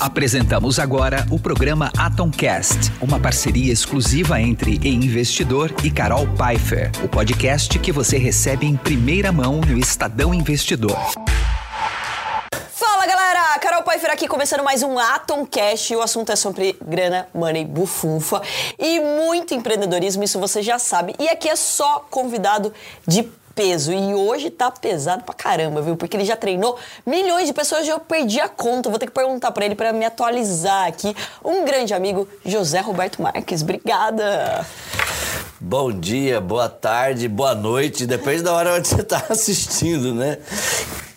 Apresentamos agora o programa Atomcast, uma parceria exclusiva entre E Investidor e Carol Pfeiffer, o podcast que você recebe em primeira mão no Estadão Investidor. Fala galera, Carol Pfeiffer aqui começando mais um Atomcast. O assunto é sobre grana, money, bufunfa e muito empreendedorismo, isso você já sabe. E aqui é só convidado de peso. E hoje tá pesado pra caramba, viu? Porque ele já treinou milhões de pessoas, já perdi a conta. Vou ter que perguntar para ele para me atualizar aqui. Um grande amigo, José Roberto Marques. Obrigada. Bom dia, boa tarde, boa noite, depende da hora onde você está assistindo, né?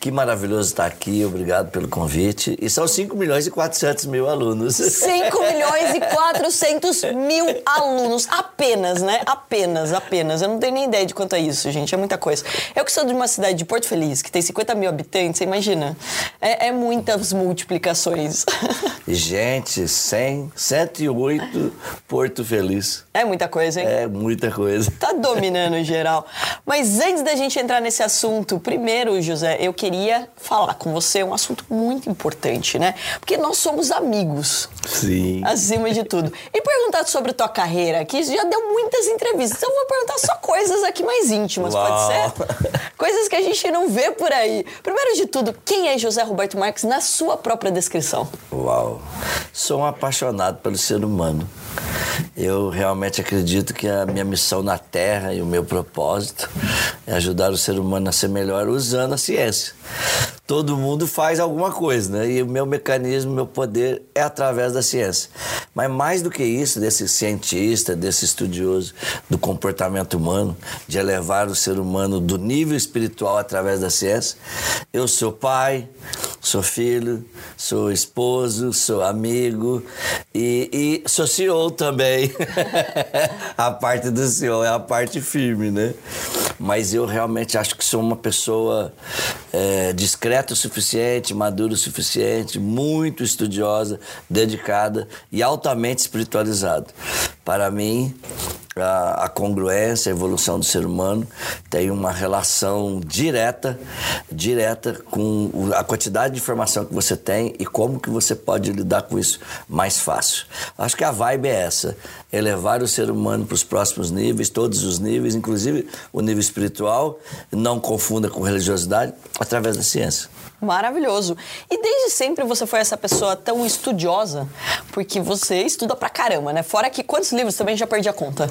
Que maravilhoso estar aqui, obrigado pelo convite. E são 5 milhões e 400 mil alunos. 5 milhões e 400 mil alunos, apenas, né? Apenas, apenas. Eu não tenho nem ideia de quanto é isso, gente, é muita coisa. Eu que sou de uma cidade de Porto Feliz, que tem 50 mil habitantes, você imagina? É, é muitas multiplicações. Gente, 100, 108 Porto Feliz. É muita coisa, hein? É muita coisa. Tá dominando geral. Mas antes da gente entrar nesse assunto, primeiro, José, eu queria queria falar com você um assunto muito importante, né? Porque nós somos amigos. Sim. Acima de tudo. E perguntar sobre tua carreira, que já deu muitas entrevistas. Então eu vou perguntar só coisas aqui mais íntimas, Uau. pode ser? Coisas que a gente não vê por aí. Primeiro de tudo, quem é José Roberto Marques na sua própria descrição? Uau. Sou um apaixonado pelo ser humano. Eu realmente acredito que a minha missão na Terra e o meu propósito é ajudar o ser humano a ser melhor usando a ciência. Todo mundo faz alguma coisa, né? E o meu mecanismo, meu poder é através da ciência. Mas mais do que isso, desse cientista, desse estudioso do comportamento humano, de elevar o ser humano do nível espiritual através da ciência, eu sou pai, sou filho, sou esposo, sou amigo e, e sou CEO também. a parte do CEO é a parte firme, né? Mas eu realmente acho que sou uma pessoa é, discreta o suficiente, madura o suficiente, muito estudiosa, dedicada e altamente espiritualizada. Para mim, a, a, congruência, a evolução do ser humano tem uma relação direta, direta com a quantidade de informação que você tem e como que você pode lidar com isso mais fácil. Acho que a vibe é essa, elevar o ser humano para os próximos níveis, todos os níveis, inclusive o nível espiritual, não confunda com religiosidade, através da ciência. Maravilhoso. E desde sempre você foi essa pessoa tão estudiosa, porque você estuda pra caramba, né? Fora que quantos livros também já perdi a conta?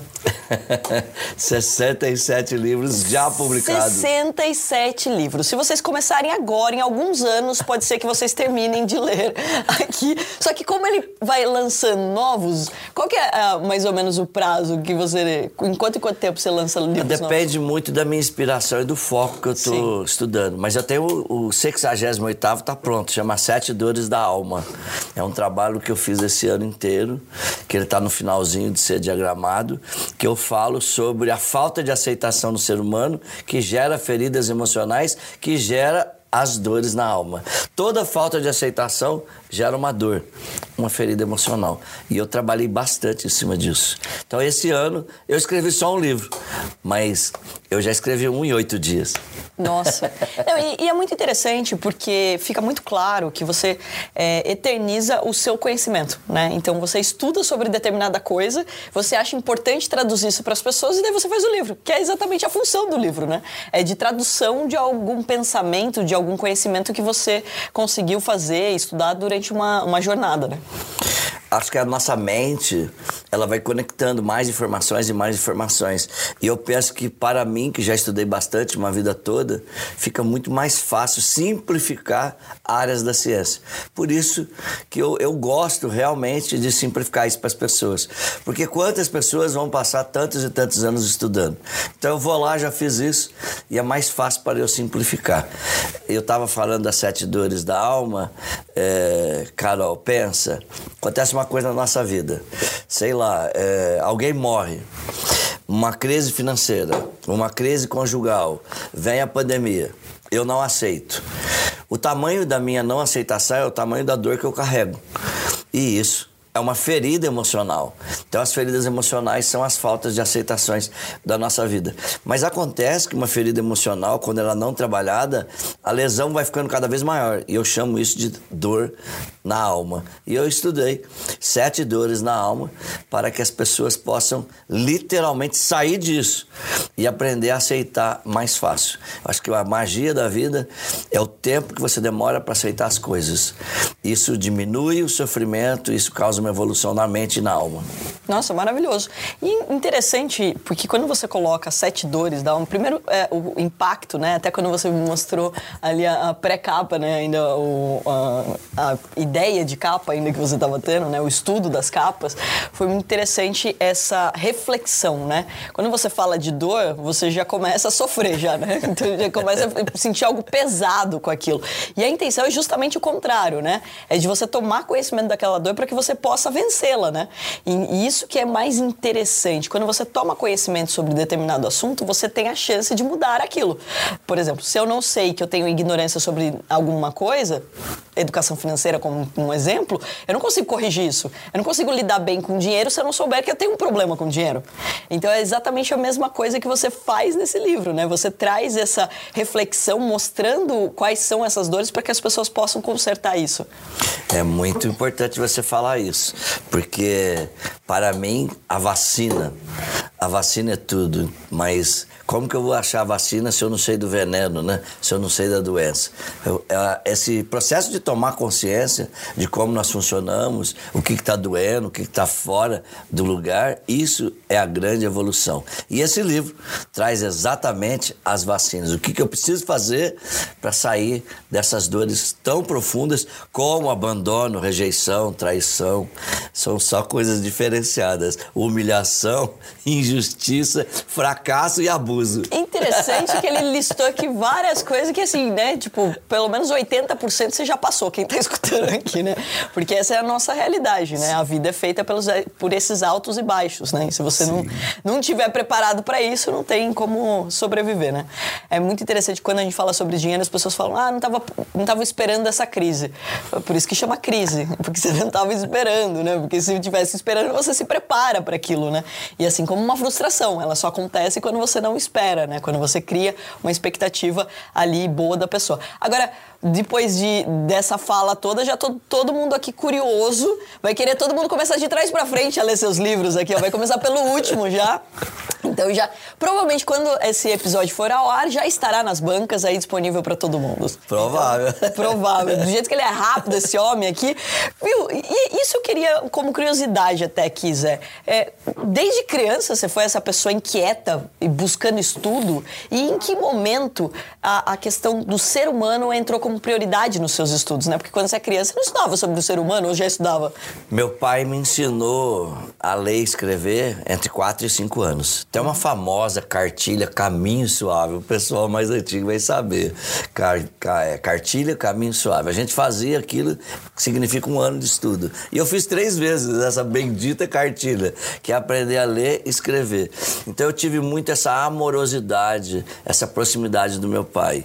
67 livros já publicados. 67 livros. Se vocês começarem agora, em alguns anos, pode ser que vocês terminem de ler aqui. Só que como ele vai lançando novos, qual que é ah, mais ou menos o prazo que você... Em quanto e quanto tempo você lança livros Depende novos? muito da minha inspiração e do foco que eu Sim. estudando. Mas eu tenho o, o 68 está pronto, chama Sete Dores da Alma. É um trabalho que eu fiz esse ano inteiro, que ele está no finalzinho de ser diagramado, que eu falo sobre a falta de aceitação do ser humano, que gera feridas emocionais, que gera as dores na alma. Toda falta de aceitação gera uma dor, uma ferida emocional. E eu trabalhei bastante em cima disso. Então, esse ano, eu escrevi só um livro, mas eu já escrevi um em oito dias. Nossa. Não, e, e, é muito interessante porque fica muito claro que você é, eterniza o seu conhecimento, né? Então você estuda sobre determinada coisa, você acha importante traduzir isso para as pessoas e daí você faz o livro, que é exatamente a função do livro, né? É de tradução de algum pensamento, de algum conhecimento que você conseguiu fazer, estudar durante uma, uma jornada, né? Acho que a nossa mente ela vai conectando mais informações e mais informações. E eu penso que para mim, que já estudei bastante uma vida toda, fica muito mais fácil simplificar áreas da ciência. Por isso que eu, eu gosto realmente de simplificar isso para as pessoas. Porque quantas pessoas vão passar tantos e tantos anos estudando? Então eu vou lá, já fiz isso, e é mais fácil para eu simplificar. Eu estava falando das sete dores da alma, é, Carol, pensa, acontece uma uma coisa na nossa vida. Sei lá, é, alguém morre, uma crise financeira, uma crise conjugal, vem a pandemia. Eu não aceito. O tamanho da minha não aceitação é o tamanho da dor que eu carrego. E isso é uma ferida emocional. Então, as feridas emocionais são as faltas de aceitações da nossa vida. Mas acontece que uma ferida emocional, quando ela não trabalhada, a lesão vai ficando cada vez maior. E eu chamo isso de dor na alma. E eu estudei sete dores na alma para que as pessoas possam literalmente sair disso e aprender a aceitar mais fácil. Acho que a magia da vida é o tempo que você demora para aceitar as coisas. Isso diminui o sofrimento, isso causa uma evolução na mente e na alma. Nossa, maravilhoso. E interessante, porque quando você coloca sete dores da alma, primeiro é, o impacto, né? Até quando você me mostrou ali a, a pré-capa, né? Ainda o, a, a, ideia de capa ainda que você estava tendo, né? O estudo das capas, foi muito interessante essa reflexão, né? Quando você fala de dor, você já começa a sofrer já, né? Então já começa a sentir algo pesado com aquilo. E a intenção é justamente o contrário, né? É de você tomar conhecimento daquela dor para que você possa vencê-la, né? E, e isso que é mais interessante. Quando você toma conhecimento sobre determinado assunto, você tem a chance de mudar aquilo. Por exemplo, se eu não sei que eu tenho ignorância sobre alguma coisa, educação financeira como um exemplo, eu não consigo corrigir isso. Eu não consigo lidar bem com dinheiro se eu não souber que eu tenho um problema com dinheiro. Então é exatamente a mesma coisa que você faz nesse livro, né? Você traz essa reflexão mostrando quais são essas dores para que as pessoas possam consertar isso. É muito importante você falar isso, porque para mim a vacina, a vacina é tudo, mas como que eu vou achar vacina se eu não sei do veneno, né? Se eu não sei da doença? Eu, é, esse processo de tomar consciência de como nós funcionamos, o que está doendo, o que está fora do lugar, isso é a grande evolução. E esse livro traz exatamente as vacinas. O que, que eu preciso fazer para sair dessas dores tão profundas como abandono, rejeição, traição. São só coisas diferenciadas. Humilhação, injustiça, fracasso e abuso confuso. Interessante que ele listou aqui várias coisas que, assim, né? Tipo, pelo menos 80% você já passou, quem tá escutando aqui, né? Porque essa é a nossa realidade, né? A vida é feita pelos, por esses altos e baixos, né? E se você não, não tiver preparado para isso, não tem como sobreviver, né? É muito interessante quando a gente fala sobre dinheiro, as pessoas falam, ah, não tava, não tava esperando essa crise. Por isso que chama crise, porque você não tava esperando, né? Porque se tivesse esperando, você se prepara para aquilo, né? E assim como uma frustração, ela só acontece quando você não espera espera, né? Quando você cria uma expectativa ali boa da pessoa. Agora, depois de, dessa fala toda, já tô todo mundo aqui curioso. Vai querer todo mundo começar de trás para frente a ler seus livros aqui, ó. Vai começar pelo último já. Então já, provavelmente quando esse episódio for ao ar, já estará nas bancas aí disponível para todo mundo. Provável. Então, provável. Do jeito que ele é rápido, esse homem aqui. Viu? E isso eu queria, como curiosidade até aqui, Zé. É, desde criança você foi essa pessoa inquieta e buscando estudo? E em que momento a, a questão do ser humano entrou como prioridade nos seus estudos, né? Porque quando você é criança, você não estudava sobre o ser humano ou já estudava? Meu pai me ensinou a ler e escrever entre 4 e 5 anos. Tem uma famosa cartilha Caminho Suave, o pessoal mais antigo vai saber. Car, car, é, cartilha Caminho Suave. A gente fazia aquilo que significa um ano de estudo. E eu fiz três vezes essa bendita cartilha, que é aprender a ler e escrever. Então eu tive muito essa amorosidade, essa proximidade do meu pai.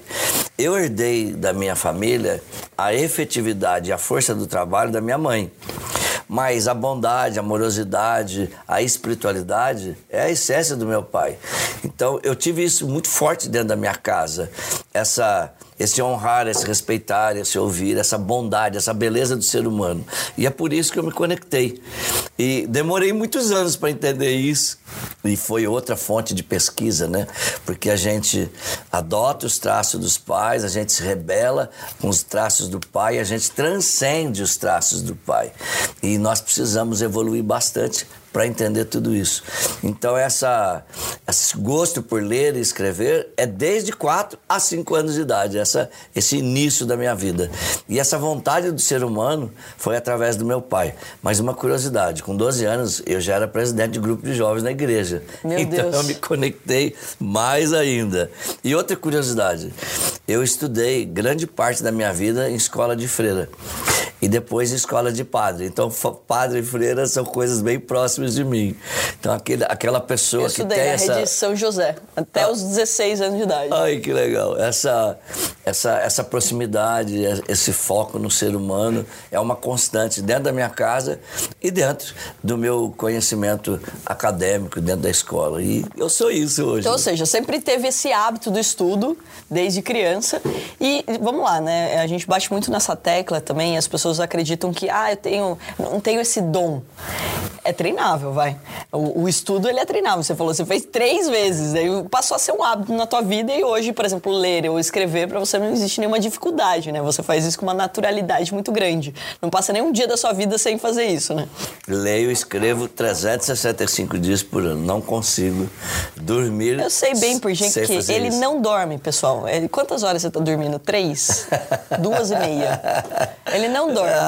Eu herdei da minha família a efetividade e a força do trabalho da minha mãe. Mas a bondade, a amorosidade, a espiritualidade é a essência do meu pai. Então eu tive isso muito forte dentro da minha casa. Essa esse honrar, esse respeitar, esse ouvir, essa bondade, essa beleza do ser humano. E é por isso que eu me conectei. E demorei muitos anos para entender isso. E foi outra fonte de pesquisa, né? Porque a gente adota os traços dos pais, a gente se rebela com os traços do pai, a gente transcende os traços do pai. E nós precisamos evoluir bastante para entender tudo isso. Então, essa, esse gosto por ler e escrever é desde 4 a 5 anos de idade, essa, esse início da minha vida. E essa vontade do ser humano foi através do meu pai. Mas uma curiosidade: com 12 anos, eu já era presidente de grupo de jovens na igreja. Meu então, Deus. eu me conectei mais ainda. E outra curiosidade: eu estudei grande parte da minha vida em escola de freira. e depois escola de padre. Então, padre e freira são coisas bem próximas de mim. Então, aquele, aquela pessoa eu que tem na essa... rede São José, até ah. os 16 anos de idade. Ai, que legal. Essa, essa, essa proximidade, esse foco no ser humano é uma constante dentro da minha casa e dentro do meu conhecimento acadêmico, dentro da escola. E eu sou isso hoje. Então, ou seja, sempre teve esse hábito do estudo desde criança. E vamos lá, né? A gente bate muito nessa tecla também, as pessoas acreditam que, ah, eu tenho, não tenho esse dom. É treinável, vai. O, o estudo, ele é treinável. Você falou, você fez três vezes, aí passou a ser um hábito na tua vida e hoje, por exemplo, ler ou escrever, para você não existe nenhuma dificuldade, né? Você faz isso com uma naturalidade muito grande. Não passa nenhum dia da sua vida sem fazer isso, né? Leio e escrevo 365 dias por ano. Não consigo dormir. Eu sei bem por gente que ele isso. não dorme, pessoal. Ele, quantas horas você está dormindo? Três? Duas e meia. Ele não dorme.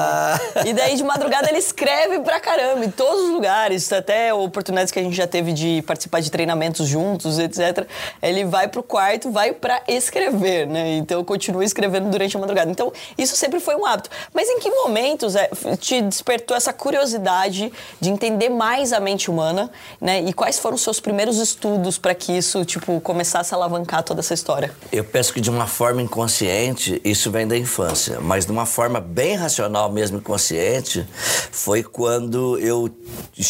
E daí de madrugada ele escreve pra caramba, em todos os lugares, até oportunidades que a gente já teve de participar de treinamentos juntos, etc. Ele vai pro quarto, vai para escrever, né? Então continua escrevendo durante a madrugada. Então isso sempre foi um hábito. Mas em que momentos é, te despertou essa curiosidade de entender mais a mente humana, né? E quais foram os seus primeiros estudos para que isso, tipo, começasse a alavancar toda essa história? Eu penso que de uma forma inconsciente isso vem da infância, mas de uma forma bem racional mesmo inconsciente foi quando eu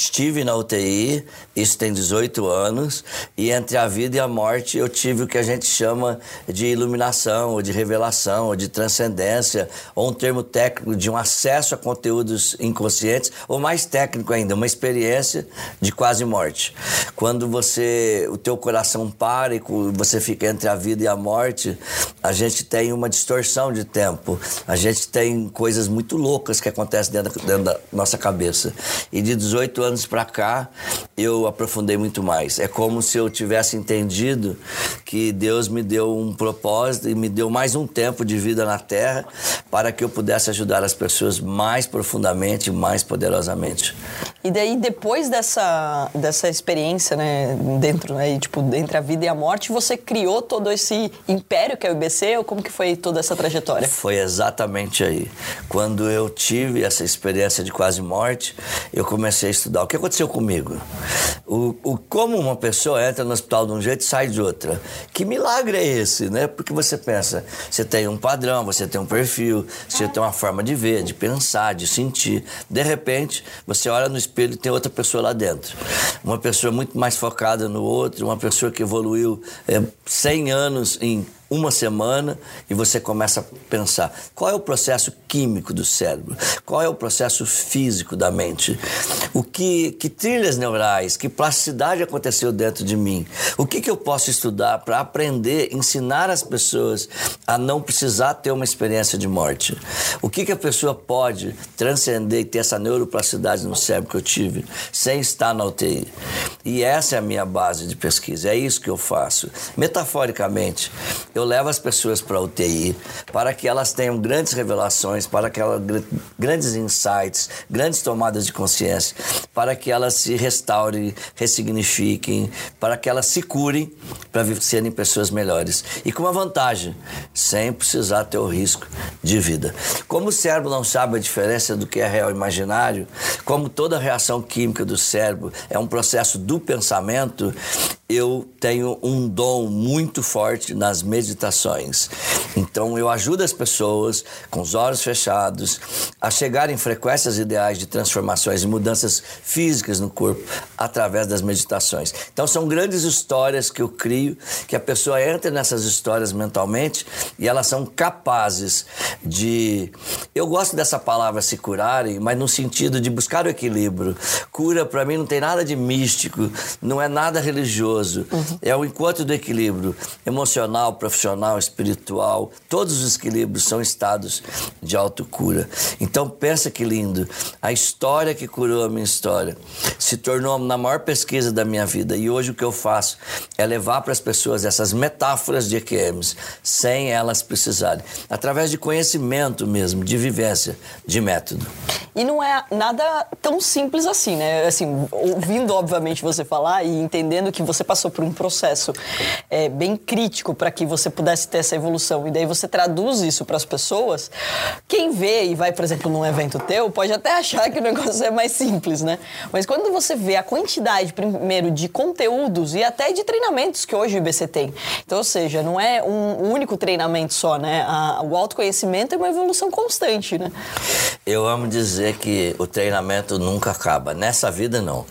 estive na UTI, isso tem 18 anos, e entre a vida e a morte eu tive o que a gente chama de iluminação, ou de revelação, ou de transcendência, ou um termo técnico de um acesso a conteúdos inconscientes, ou mais técnico ainda, uma experiência de quase morte. Quando você, o teu coração para e você fica entre a vida e a morte, a gente tem uma distorção de tempo, a gente tem coisas muito loucas que acontecem dentro, dentro da nossa cabeça. E de 18 anos para cá, eu aprofundei muito mais. É como se eu tivesse entendido que Deus me deu um propósito e me deu mais um tempo de vida na Terra para que eu pudesse ajudar as pessoas mais profundamente, mais poderosamente. E daí, depois dessa, dessa experiência, né, dentro, né, tipo, entre a vida e a morte, você criou todo esse império que é o IBC, ou como que foi toda essa trajetória? Foi exatamente aí. Quando eu tive essa experiência de quase morte, eu comecei a estudar. Que aconteceu comigo? O, o, como uma pessoa entra no hospital de um jeito e sai de outra. Que milagre é esse, né? Porque você pensa, você tem um padrão, você tem um perfil, você tem uma forma de ver, de pensar, de sentir. De repente, você olha no espelho e tem outra pessoa lá dentro. Uma pessoa muito mais focada no outro, uma pessoa que evoluiu é, 100 anos em uma semana e você começa a pensar qual é o processo químico do cérebro, qual é o processo físico da mente, o que, que trilhas neurais, que plasticidade aconteceu dentro de mim, o que, que eu posso estudar para aprender, ensinar as pessoas a não precisar ter uma experiência de morte, o que, que a pessoa pode transcender e ter essa neuroplasticidade no cérebro que eu tive sem estar na UTI. E essa é a minha base de pesquisa, é isso que eu faço. Metaforicamente, eu levo as pessoas para a UTI para que elas tenham grandes revelações, para que elas grandes insights, grandes tomadas de consciência, para que elas se restaurem, ressignifiquem, para que elas se curem para serem pessoas melhores. E com uma vantagem, sem precisar ter o risco de vida. Como o cérebro não sabe a diferença do que é real e imaginário, como toda reação química do cérebro é um processo do pensamento, eu tenho um dom muito forte nas meditações. Então eu ajudo as pessoas com os olhos fechados a chegar em frequências ideais de transformações e mudanças físicas no corpo através das meditações. Então são grandes histórias que eu crio, que a pessoa entra nessas histórias mentalmente e elas são capazes de eu gosto dessa palavra se curarem, mas no sentido de buscar o equilíbrio. Cura para mim não tem nada de místico, não é nada religioso Uhum. É o encontro do equilíbrio emocional, profissional, espiritual. Todos os equilíbrios são estados de autocura. Então pensa que lindo. A história que curou a minha história se tornou na maior pesquisa da minha vida. E hoje o que eu faço é levar para as pessoas essas metáforas de EQMs sem elas precisarem. Através de conhecimento mesmo, de vivência, de método. E não é nada tão simples assim, né? Assim, ouvindo, obviamente, você falar e entendendo que você passou por um processo é, bem crítico para que você pudesse ter essa evolução, e daí você traduz isso para as pessoas, quem vê e vai, por exemplo, num evento teu, pode até achar que o negócio é mais simples, né? Mas quando você vê a quantidade, primeiro, de conteúdos e até de treinamentos que hoje o IBC tem. Então, ou seja, não é um único treinamento só, né? O autoconhecimento é uma evolução constante, né? Eu amo dizer que o treinamento nunca acaba. Nessa vida, não.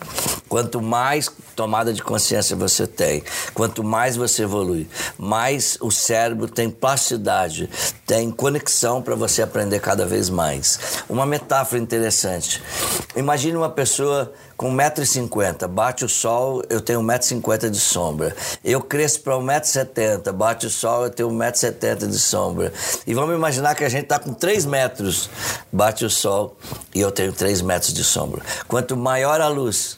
Quanto mais tomada de consciência você tem, quanto mais você evolui, mais o cérebro tem plasticidade, tem conexão para você aprender cada vez mais. Uma metáfora interessante. Imagine uma pessoa com 1,50m, bate o sol, eu tenho 1,50m de sombra. Eu cresço para 1,70m, bate o sol, eu tenho 1,70m de sombra. E vamos imaginar que a gente está com 3 metros, bate o sol e eu tenho 3 metros de sombra. Quanto maior a luz,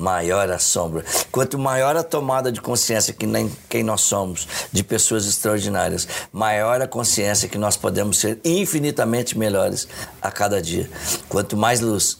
maior a sombra. Quanto maior a tomada de consciência que nem quem nós somos, de pessoas extraordinárias, maior a consciência que nós podemos ser infinitamente melhores a cada dia. Quanto mais luz,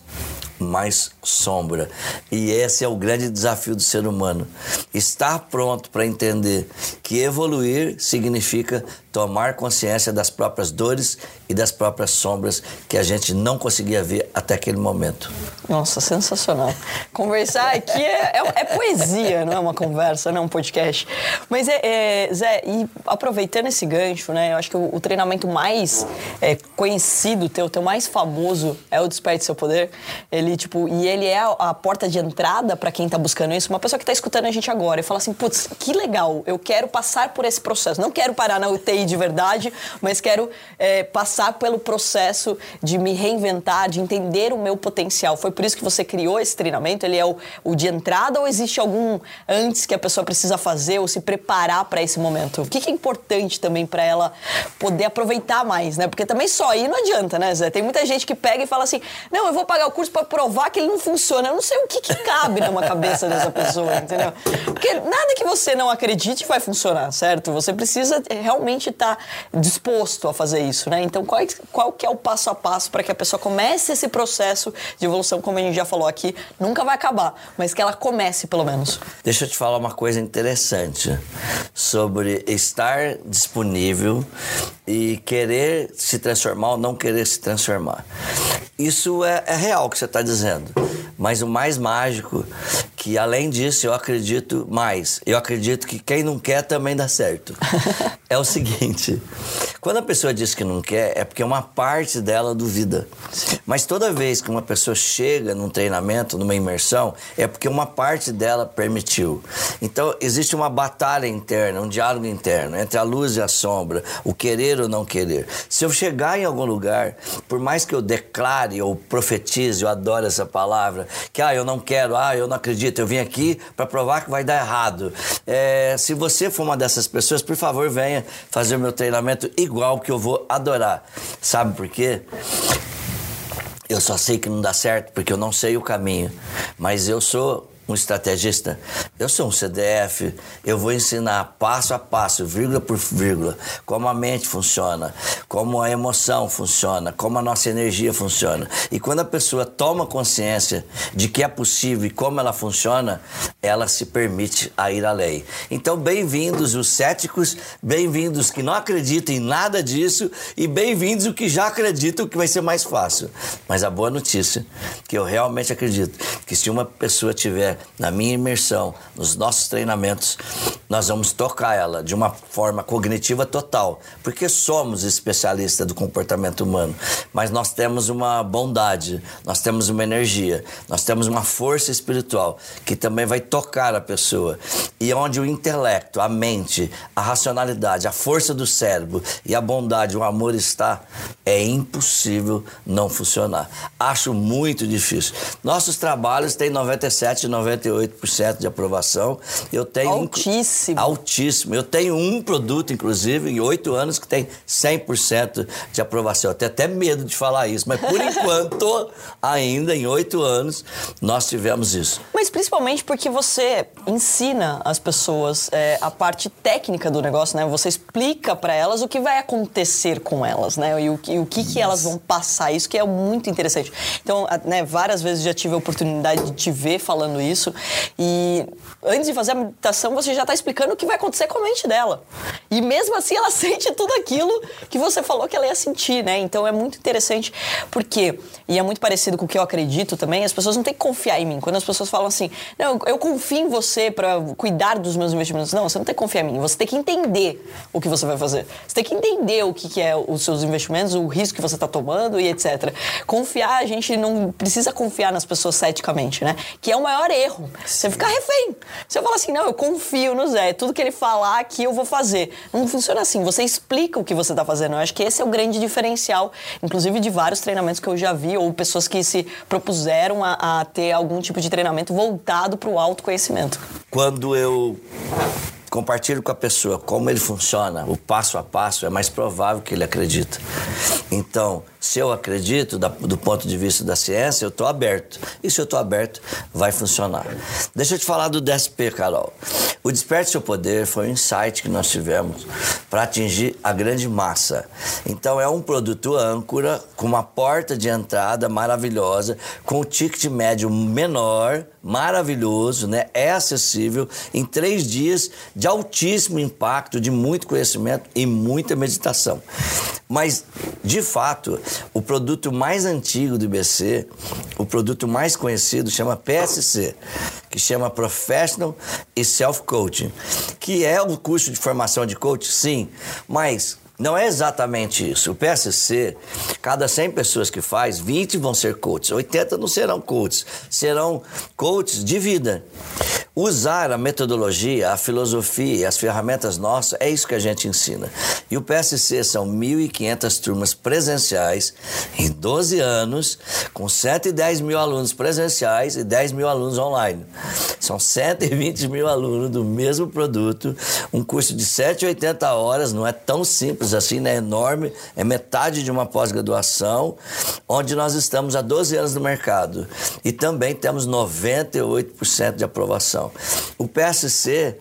mais sombra. E esse é o grande desafio do ser humano. Estar pronto para entender que evoluir significa tomar consciência das próprias dores e das próprias sombras que a gente não conseguia ver até aquele momento. Nossa, sensacional. Conversar aqui é, é, é poesia, não é uma conversa, não é um podcast. Mas, é, é, Zé, e aproveitando esse gancho, né, eu acho que o, o treinamento mais é, conhecido teu, teu mais famoso é o Desperte Seu Poder. Ele, tipo, e ele é a, a porta de entrada para quem está buscando isso. Uma pessoa que está escutando a gente agora e fala assim, putz, que legal, eu quero passar por esse processo. Não quero parar na UTI de verdade, mas quero é, passar pelo processo de me reinventar, de entender o meu potencial. Foi por isso que você criou esse treinamento? Ele é o, o de entrada ou existe algum antes que a pessoa precisa fazer ou se preparar para esse momento? O que, que é importante também para ela poder aproveitar mais, né? Porque também só ir não adianta, né, Zé? Tem muita gente que pega e fala assim: não, eu vou pagar o curso para provar que ele não funciona. Eu não sei o que, que cabe numa cabeça dessa pessoa, entendeu? Porque nada que você não acredite vai funcionar, certo? Você precisa realmente estar tá disposto a fazer isso, né? Então, qual, qual que é o passo a passo para que a pessoa comece esse processo de evolução, como a gente já falou aqui, nunca vai acabar, mas que ela comece pelo menos. Deixa eu te falar uma coisa interessante sobre estar disponível e querer se transformar ou não querer se transformar. Isso é, é real que você está dizendo. Mas o mais mágico, que além disso eu acredito mais, eu acredito que quem não quer também dá certo. é o seguinte: quando a pessoa diz que não quer, é porque uma parte dela duvida. Mas toda vez que uma pessoa chega num treinamento, numa imersão, é porque uma parte dela permitiu. Então existe uma batalha interna, um diálogo interno entre a luz e a sombra, o querer ou não querer. Se eu chegar em algum lugar, por mais que eu declare ou profetize, eu adoro essa palavra, que ah, eu não quero, ah, eu não acredito, eu vim aqui para provar que vai dar errado. É, se você for uma dessas pessoas, por favor, venha fazer o meu treinamento igual que eu vou adorar. Sabe por quê? Eu só sei que não dá certo porque eu não sei o caminho, mas eu sou um estrategista, eu sou um CDF, eu vou ensinar passo a passo, vírgula por vírgula, como a mente funciona, como a emoção funciona, como a nossa energia funciona. E quando a pessoa toma consciência de que é possível e como ela funciona, ela se permite a ir além. Então, bem-vindos os céticos, bem-vindos que não acreditam em nada disso e bem-vindos os que já acreditam que vai ser mais fácil. Mas a boa notícia, que eu realmente acredito, que se uma pessoa tiver na minha imersão, nos nossos treinamentos, nós vamos tocar ela de uma forma cognitiva total, porque somos especialistas do comportamento humano, mas nós temos uma bondade, nós temos uma energia, nós temos uma força espiritual que também vai tocar a pessoa. E onde o intelecto, a mente, a racionalidade, a força do cérebro e a bondade, o amor está, é impossível não funcionar. Acho muito difícil. Nossos trabalhos têm 97, 98 98% de aprovação. Eu tenho altíssimo. Um, altíssimo. Eu tenho um produto, inclusive, em oito anos que tem 100% de aprovação. Eu tenho até medo de falar isso, mas por enquanto, ainda em oito anos, nós tivemos isso. Mas principalmente porque você ensina as pessoas é, a parte técnica do negócio, né? Você explica para elas o que vai acontecer com elas, né? E o, e o que, que elas vão passar. Isso que é muito interessante. Então, né, várias vezes já tive a oportunidade de te ver falando isso. E antes de fazer a meditação, você já está explicando o que vai acontecer com a mente dela. E mesmo assim, ela sente tudo aquilo que você falou que ela ia sentir, né? Então é muito interessante, porque, e é muito parecido com o que eu acredito também, as pessoas não têm que confiar em mim. Quando as pessoas falam assim, não, eu confio em você para cuidar dos meus investimentos. Não, você não tem que confiar em mim. Você tem que entender o que você vai fazer. Você tem que entender o que, que é os seus investimentos, o risco que você está tomando e etc. Confiar, a gente não precisa confiar nas pessoas ceticamente, né? Que é o maior erro. Você ficar refém. Você fala assim, não, eu confio no Zé. Tudo que ele falar aqui eu vou fazer. Não funciona assim. Você explica o que você está fazendo. Eu acho que esse é o grande diferencial, inclusive de vários treinamentos que eu já vi, ou pessoas que se propuseram a, a ter algum tipo de treinamento voltado para o autoconhecimento. Quando eu compartilho com a pessoa como ele funciona, o passo a passo, é mais provável que ele acredita. Então, se eu acredito da, do ponto de vista da ciência, eu estou aberto. E se eu estou aberto, vai funcionar. Deixa eu te falar do DSP, Carol. O Desperte Seu Poder foi um insight que nós tivemos para atingir a grande massa. Então, é um produto âncora com uma porta de entrada maravilhosa, com o ticket médio menor, maravilhoso, né? É acessível em três dias de altíssimo impacto, de muito conhecimento e muita meditação. Mas, de fato, o produto mais antigo do IBC, o produto mais conhecido, chama PSC, que chama Professional e Self Coaching, que é o curso de formação de coach, sim, mas não é exatamente isso. O PSC, cada 100 pessoas que faz, 20 vão ser coaches, 80 não serão coaches, serão coaches de vida. Usar a metodologia, a filosofia as ferramentas nossas, é isso que a gente ensina. E o PSC são 1.500 turmas presenciais em 12 anos, com 110 mil alunos presenciais e 10 mil alunos online. São 120 mil alunos do mesmo produto, um curso de 180 horas, não é tão simples assim, né? É enorme, é metade de uma pós-graduação, onde nós estamos há 12 anos no mercado. E também temos 98% de aprovação. O PSC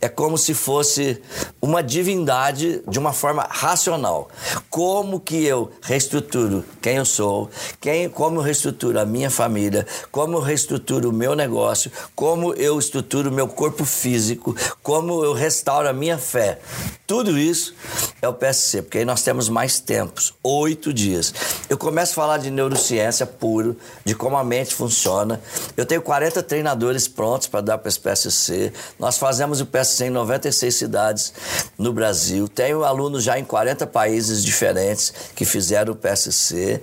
é como se fosse uma divindade de uma forma racional. Como que eu reestruturo quem eu sou, quem, como eu reestruturo a minha família, como eu reestruturo o meu negócio, como eu estruturo o meu corpo físico, como eu restauro a minha fé. Tudo isso é o PSC, porque aí nós temos mais tempos, oito dias. Eu começo a falar de neurociência puro, de como a mente funciona. Eu tenho 40 treinadores prontos para dar para esse PSC. Nós fazemos o PSC em 96 cidades no Brasil. Tenho alunos já em 40 países diferentes que fizeram o PSC.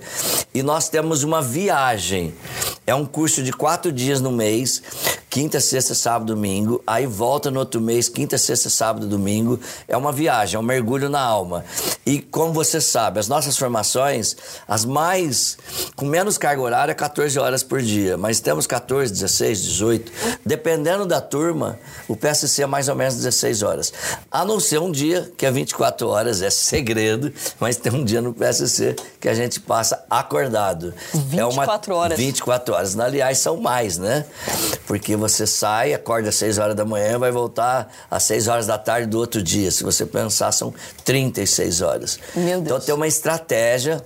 E nós temos uma viagem. É um curso de quatro dias no mês, quinta, sexta, sábado, domingo. Aí volta no outro mês, quinta, sexta, sábado, domingo. É uma viagem, é um mergulho na alma. E como você sabe, as nossas formações, as mais com menos carga horária, 14 horas por dia, mas temos 14, 16, 18, dependendo da turma, o PSC é mais ou menos 16 horas. A não ser um dia que é 24 horas, é segredo, mas tem um dia no PSC que a gente passa acordado. 24 é uma, horas. 24 horas. Aliás, são mais, né? Porque você sai, acorda às 6 horas da manhã, vai voltar às 6 horas da tarde do outro dia. Se você pensar, são 36 horas. Meu Deus. Então tem uma estratégia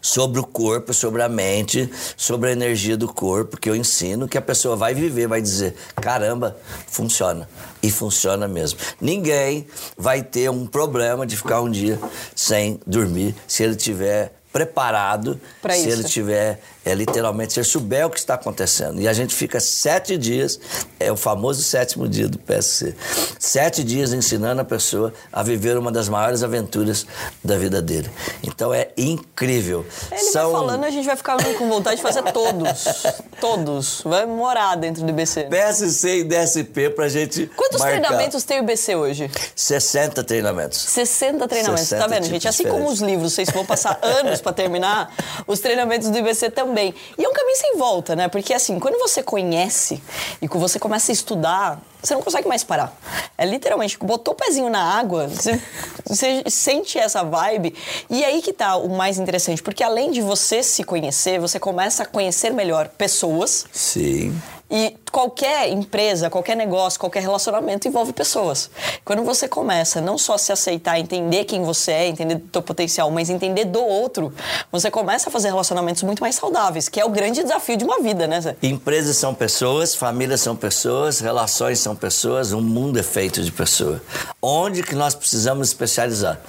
sobre o corpo, sobre a mente, sobre a energia do corpo que eu ensino, que a pessoa vai viver, vai dizer: caramba, funciona. E funciona mesmo. Ninguém vai ter um problema de ficar um dia sem dormir se ele tiver preparado, Pra se isso. ele tiver, é, literalmente, se ele souber o que está acontecendo. E a gente fica sete dias, é o famoso sétimo dia do PSC, sete dias ensinando a pessoa a viver uma das maiores aventuras da vida dele. Então é incrível. Ele vai falando, a gente vai ficar com vontade de fazer todos. todos. Vai morar dentro do IBC. PSC e DSP pra gente Quantos marcar. treinamentos tem o IBC hoje? 60 treinamentos. 60 treinamentos. 60 tá vendo, gente? Assim como os livros, vocês vão passar anos para terminar, os treinamentos do IBC também. E é um caminho sem volta, né? Porque assim, quando você conhece e quando você começa a estudar, você não consegue mais parar. É literalmente, botou o pezinho na água, você, você sente essa vibe. E aí que tá o mais interessante, porque além de você se conhecer, você começa a conhecer melhor pessoas. Sim. E qualquer empresa, qualquer negócio, qualquer relacionamento envolve pessoas. Quando você começa não só se aceitar, entender quem você é, entender do teu potencial, mas entender do outro, você começa a fazer relacionamentos muito mais saudáveis, que é o grande desafio de uma vida, né, Zé? Empresas são pessoas, famílias são pessoas, relações são pessoas, um mundo é feito de pessoas. Onde que nós precisamos especializar?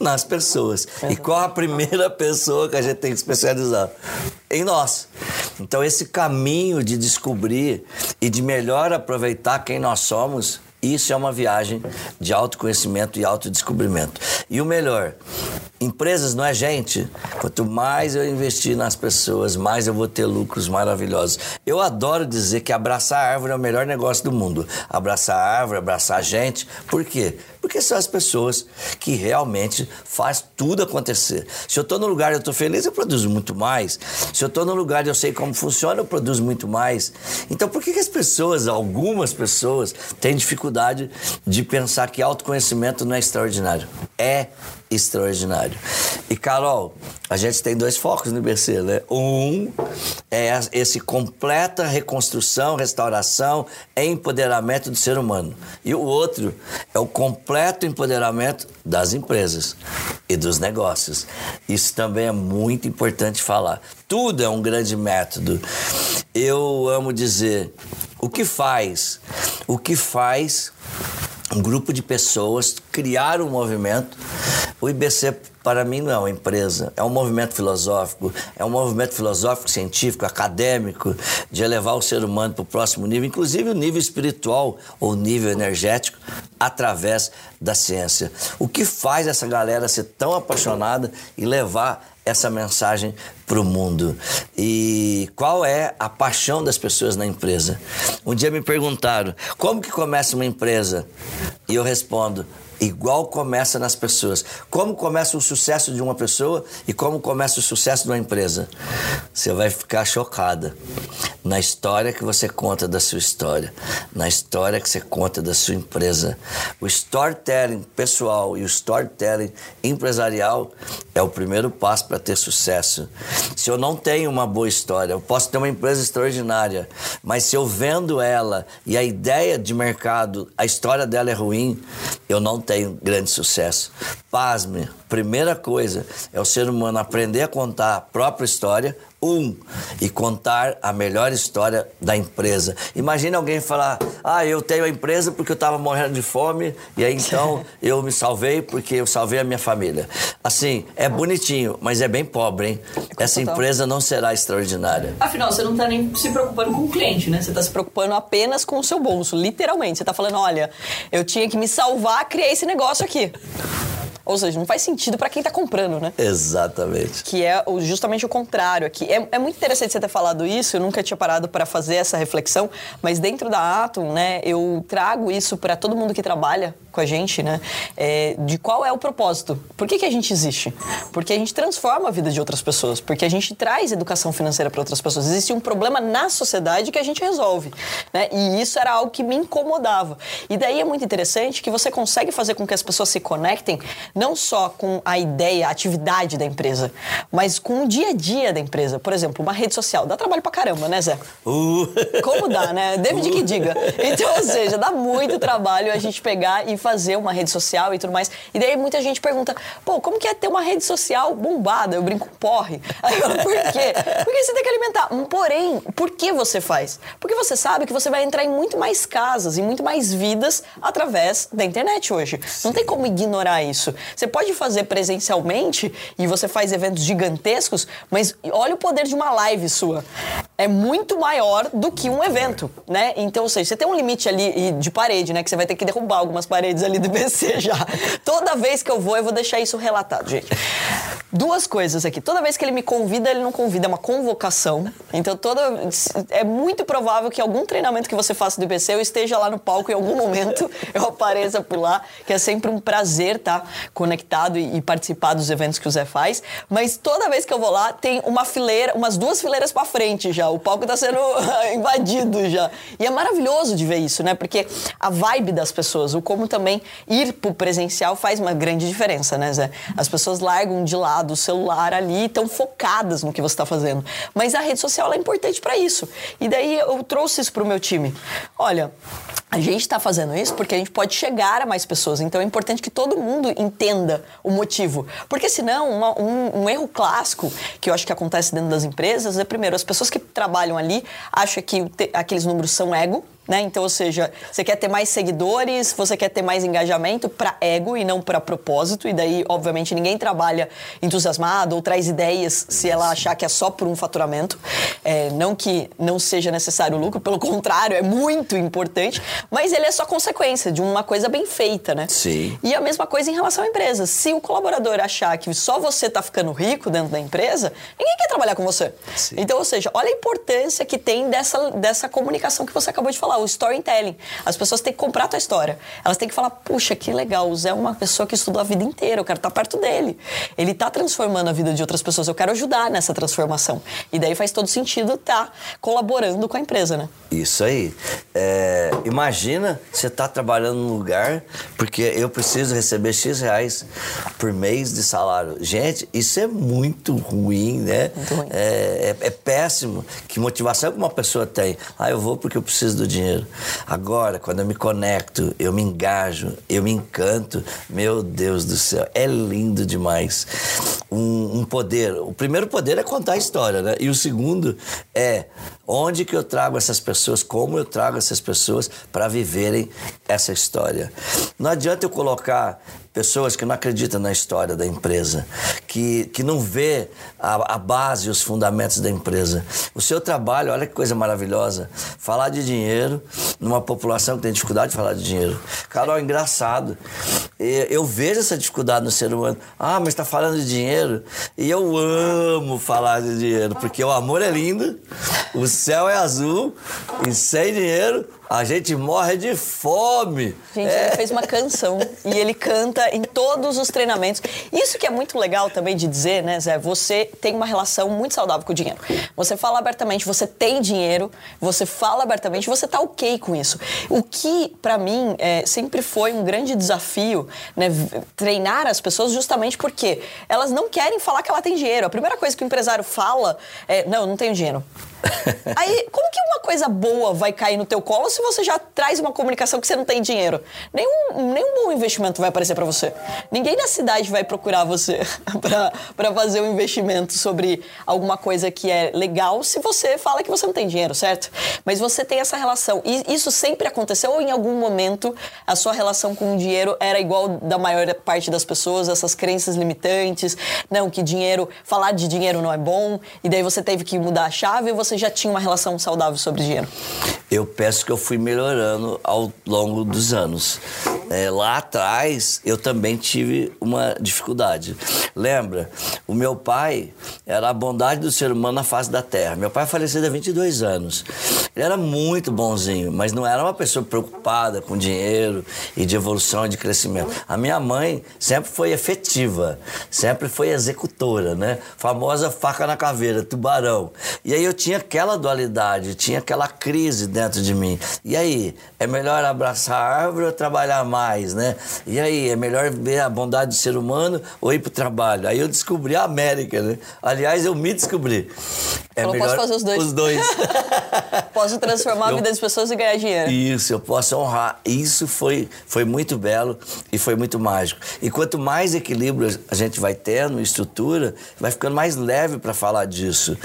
Nas pessoas. E qual a primeira pessoa que a gente tem que especializar? Em nós. Então esse caminho de descobrir e de melhor aproveitar quem nós somos, isso é uma viagem de autoconhecimento e autodescobrimento. E o melhor, empresas não é gente. Quanto mais eu investir nas pessoas, mais eu vou ter lucros maravilhosos. Eu adoro dizer que abraçar árvore é o melhor negócio do mundo. Abraçar árvore, abraçar gente. Por quê? Porque são as pessoas que realmente faz tudo acontecer. Se eu estou no lugar e eu estou feliz, eu produzo muito mais. Se eu estou no lugar e eu sei como funciona, eu produzo muito mais. Então, por que, que as pessoas, algumas pessoas, têm dificuldade de pensar que autoconhecimento não é extraordinário? É extraordinário. E Carol, a gente tem dois focos no IBC, né? Um é esse completa reconstrução, restauração e empoderamento do ser humano. E o outro é o completo empoderamento das empresas e dos negócios. Isso também é muito importante falar. Tudo é um grande método. Eu amo dizer o que faz, o que faz um grupo de pessoas criar um movimento. O IBC, para mim, não é uma empresa, é um movimento filosófico, é um movimento filosófico, científico, acadêmico, de elevar o ser humano para o próximo nível, inclusive o nível espiritual ou nível energético, através da ciência. O que faz essa galera ser tão apaixonada e levar essa mensagem para o mundo. E qual é a paixão das pessoas na empresa? Um dia me perguntaram como que começa uma empresa e eu respondo igual começa nas pessoas. Como começa o sucesso de uma pessoa e como começa o sucesso de uma empresa? Você vai ficar chocada na história que você conta da sua história, na história que você conta da sua empresa. O storytelling pessoal e o storytelling empresarial é o primeiro passo para ter sucesso. Se eu não tenho uma boa história, eu posso ter uma empresa extraordinária, mas se eu vendo ela e a ideia de mercado, a história dela é ruim, eu não tenho grande sucesso. Pasme, primeira coisa é o ser humano aprender a contar a própria história, um, e contar a melhor história da empresa. Imagina alguém falar: Ah, eu tenho a empresa porque eu estava morrendo de fome e aí então eu me salvei porque eu salvei a minha família. Assim, é bonitinho, mas é bem pobre, hein? Essa empresa não será extraordinária. Afinal, você não está nem se preocupando com o cliente, né? Você está se preocupando apenas com o seu bolso, literalmente. Você está falando: Olha, eu tinha que me salvar, criei esse negócio aqui. Ou seja, não faz sentido para quem está comprando, né? Exatamente. Que é justamente o contrário aqui. É, é, muito interessante você ter falado isso, eu nunca tinha parado para fazer essa reflexão, mas dentro da Atom, né, eu trago isso para todo mundo que trabalha com a gente, né? É, de qual é o propósito. Por que, que a gente existe? Porque a gente transforma a vida de outras pessoas, porque a gente traz educação financeira para outras pessoas. Existe um problema na sociedade que a gente resolve, né? E isso era algo que me incomodava. E daí é muito interessante que você consegue fazer com que as pessoas se conectem não só com a ideia, a atividade da empresa, mas com o dia a dia da empresa. Por exemplo, uma rede social. Dá trabalho pra caramba, né, Zé? Uh. Como dá, né? David uh. que diga. Então, ou seja, dá muito trabalho a gente pegar e fazer uma rede social e tudo mais. E daí muita gente pergunta, pô, como que é ter uma rede social bombada? Eu brinco porre. Aí eu, por quê? Porque você tem que alimentar. Porém, por que você faz? Porque você sabe que você vai entrar em muito mais casas, em muito mais vidas através da internet hoje. Sim. Não tem como ignorar isso. Você pode fazer presencialmente e você faz eventos gigantescos, mas olha o poder de uma live sua. É muito maior do que um evento, né? Então, ou seja, você tem um limite ali de parede, né? Que você vai ter que derrubar algumas paredes ali do BC já. Toda vez que eu vou, eu vou deixar isso relatado, gente. duas coisas aqui. Toda vez que ele me convida, ele não convida, é uma convocação. Então, toda, é muito provável que algum treinamento que você faça do IBC eu esteja lá no palco em algum momento, eu apareça por lá, que é sempre um prazer estar tá conectado e, e participar dos eventos que o Zé faz. Mas toda vez que eu vou lá, tem uma fileira, umas duas fileiras para frente já. O palco está sendo invadido já. E é maravilhoso de ver isso, né? Porque a vibe das pessoas, o como também ir pro presencial faz uma grande diferença, né, Zé? As pessoas largam de lado o celular ali e estão focadas no que você está fazendo. Mas a rede social é importante para isso. E daí eu trouxe isso pro meu time. Olha, a gente está fazendo isso porque a gente pode chegar a mais pessoas. Então é importante que todo mundo entenda o motivo. Porque senão, uma, um, um, erro clássico que eu acho que acontece dentro das empresas é, primeiro, as pessoas que trabalham ali acham que aqueles números são ego. Né? Então, ou seja, você quer ter mais seguidores, você quer ter mais engajamento para ego e não para propósito. E daí, obviamente, ninguém trabalha entusiasmado ou traz ideias se ela achar que é só por um faturamento. É, não que não seja necessário o lucro, pelo contrário, é muito importante. Mas ele é só consequência de uma coisa bem feita, né? Sim. E a mesma coisa em relação à empresa. Se o colaborador achar que só você está ficando rico dentro da empresa, ninguém quer trabalhar com você. Sim. Então, ou seja, olha a importância que tem dessa, dessa comunicação que você acabou de falar falar, o storytelling. As pessoas têm que comprar a tua história. Elas têm que falar, puxa, que legal, o Zé é uma pessoa que estudou a vida inteira, eu quero estar perto dele. Ele está transformando a vida de outras pessoas, eu quero ajudar nessa transformação. E daí faz todo sentido estar tá colaborando com a empresa, né? Isso aí. É, imagina você tá trabalhando num lugar porque eu preciso receber X reais por mês de salário. Gente, isso é muito ruim, né? Muito ruim. É, é, é péssimo. Que motivação que uma pessoa tem? Ah, eu vou porque eu preciso do dinheiro dinheiro. Agora, quando eu me conecto, eu me engajo, eu me encanto, meu Deus do céu, é lindo demais. Um, um poder. O primeiro poder é contar a história, né? E o segundo é onde que eu trago essas pessoas, como eu trago essas pessoas para viverem essa história. Não adianta eu colocar pessoas que não acreditam na história da empresa, que, que não vê a, a base os fundamentos da empresa. O seu trabalho, olha que coisa maravilhosa, falar de dinheiro numa população que tem dificuldade de falar de dinheiro. Carol, engraçado. Eu vejo essa dificuldade no ser humano. Ah, mas está falando de dinheiro? E eu amo falar de dinheiro, porque o amor é lindo, o céu é azul, e sem dinheiro a gente morre de fome. Gente, é. ele fez uma canção e ele canta em todos os treinamentos. Isso que é muito legal também de dizer, né, Zé? Você tem uma relação muito saudável com o dinheiro. Você fala abertamente, você tem dinheiro, você fala abertamente, você tá ok com isso. O que, para mim, é, sempre foi um grande desafio, né? Treinar as pessoas justamente porque elas não querem falar que ela tem dinheiro. A primeira coisa que o empresário fala é: não, eu não tenho dinheiro. Aí, como que uma coisa boa vai cair no teu colo se você já traz uma comunicação que você não tem dinheiro? Nenhum, nenhum bom investimento vai aparecer para você. Ninguém na cidade vai procurar você para fazer um investimento sobre alguma coisa que é legal se você fala que você não tem dinheiro, certo? Mas você tem essa relação. E isso sempre aconteceu ou em algum momento a sua relação com o dinheiro era igual da maior parte das pessoas, essas crenças limitantes, não, que dinheiro, falar de dinheiro não é bom, e daí você teve que mudar a chave e você você já tinha uma relação saudável sobre dinheiro? Eu peço que eu fui melhorando ao longo dos anos. É, lá atrás, eu também tive uma dificuldade. Lembra? O meu pai era a bondade do ser humano na face da terra. Meu pai faleceu há 22 anos. Ele era muito bonzinho, mas não era uma pessoa preocupada com dinheiro e de evolução e de crescimento. A minha mãe sempre foi efetiva, sempre foi executora, né? Famosa faca na caveira, tubarão. E aí eu tinha aquela dualidade, tinha aquela crise dentro de mim. E aí, é melhor abraçar a árvore ou trabalhar mais, né? E aí, é melhor ver a bondade do ser humano ou ir pro trabalho? Aí eu descobri a América, né? Aliás, eu me descobri. É Falou, melhor posso fazer os dois. Os dois. posso transformar eu, a vida das pessoas e ganhar dinheiro. Isso, eu posso honrar. Isso foi, foi muito belo e foi muito mágico. E quanto mais equilíbrio a gente vai tendo, estrutura, vai ficando mais leve para falar disso.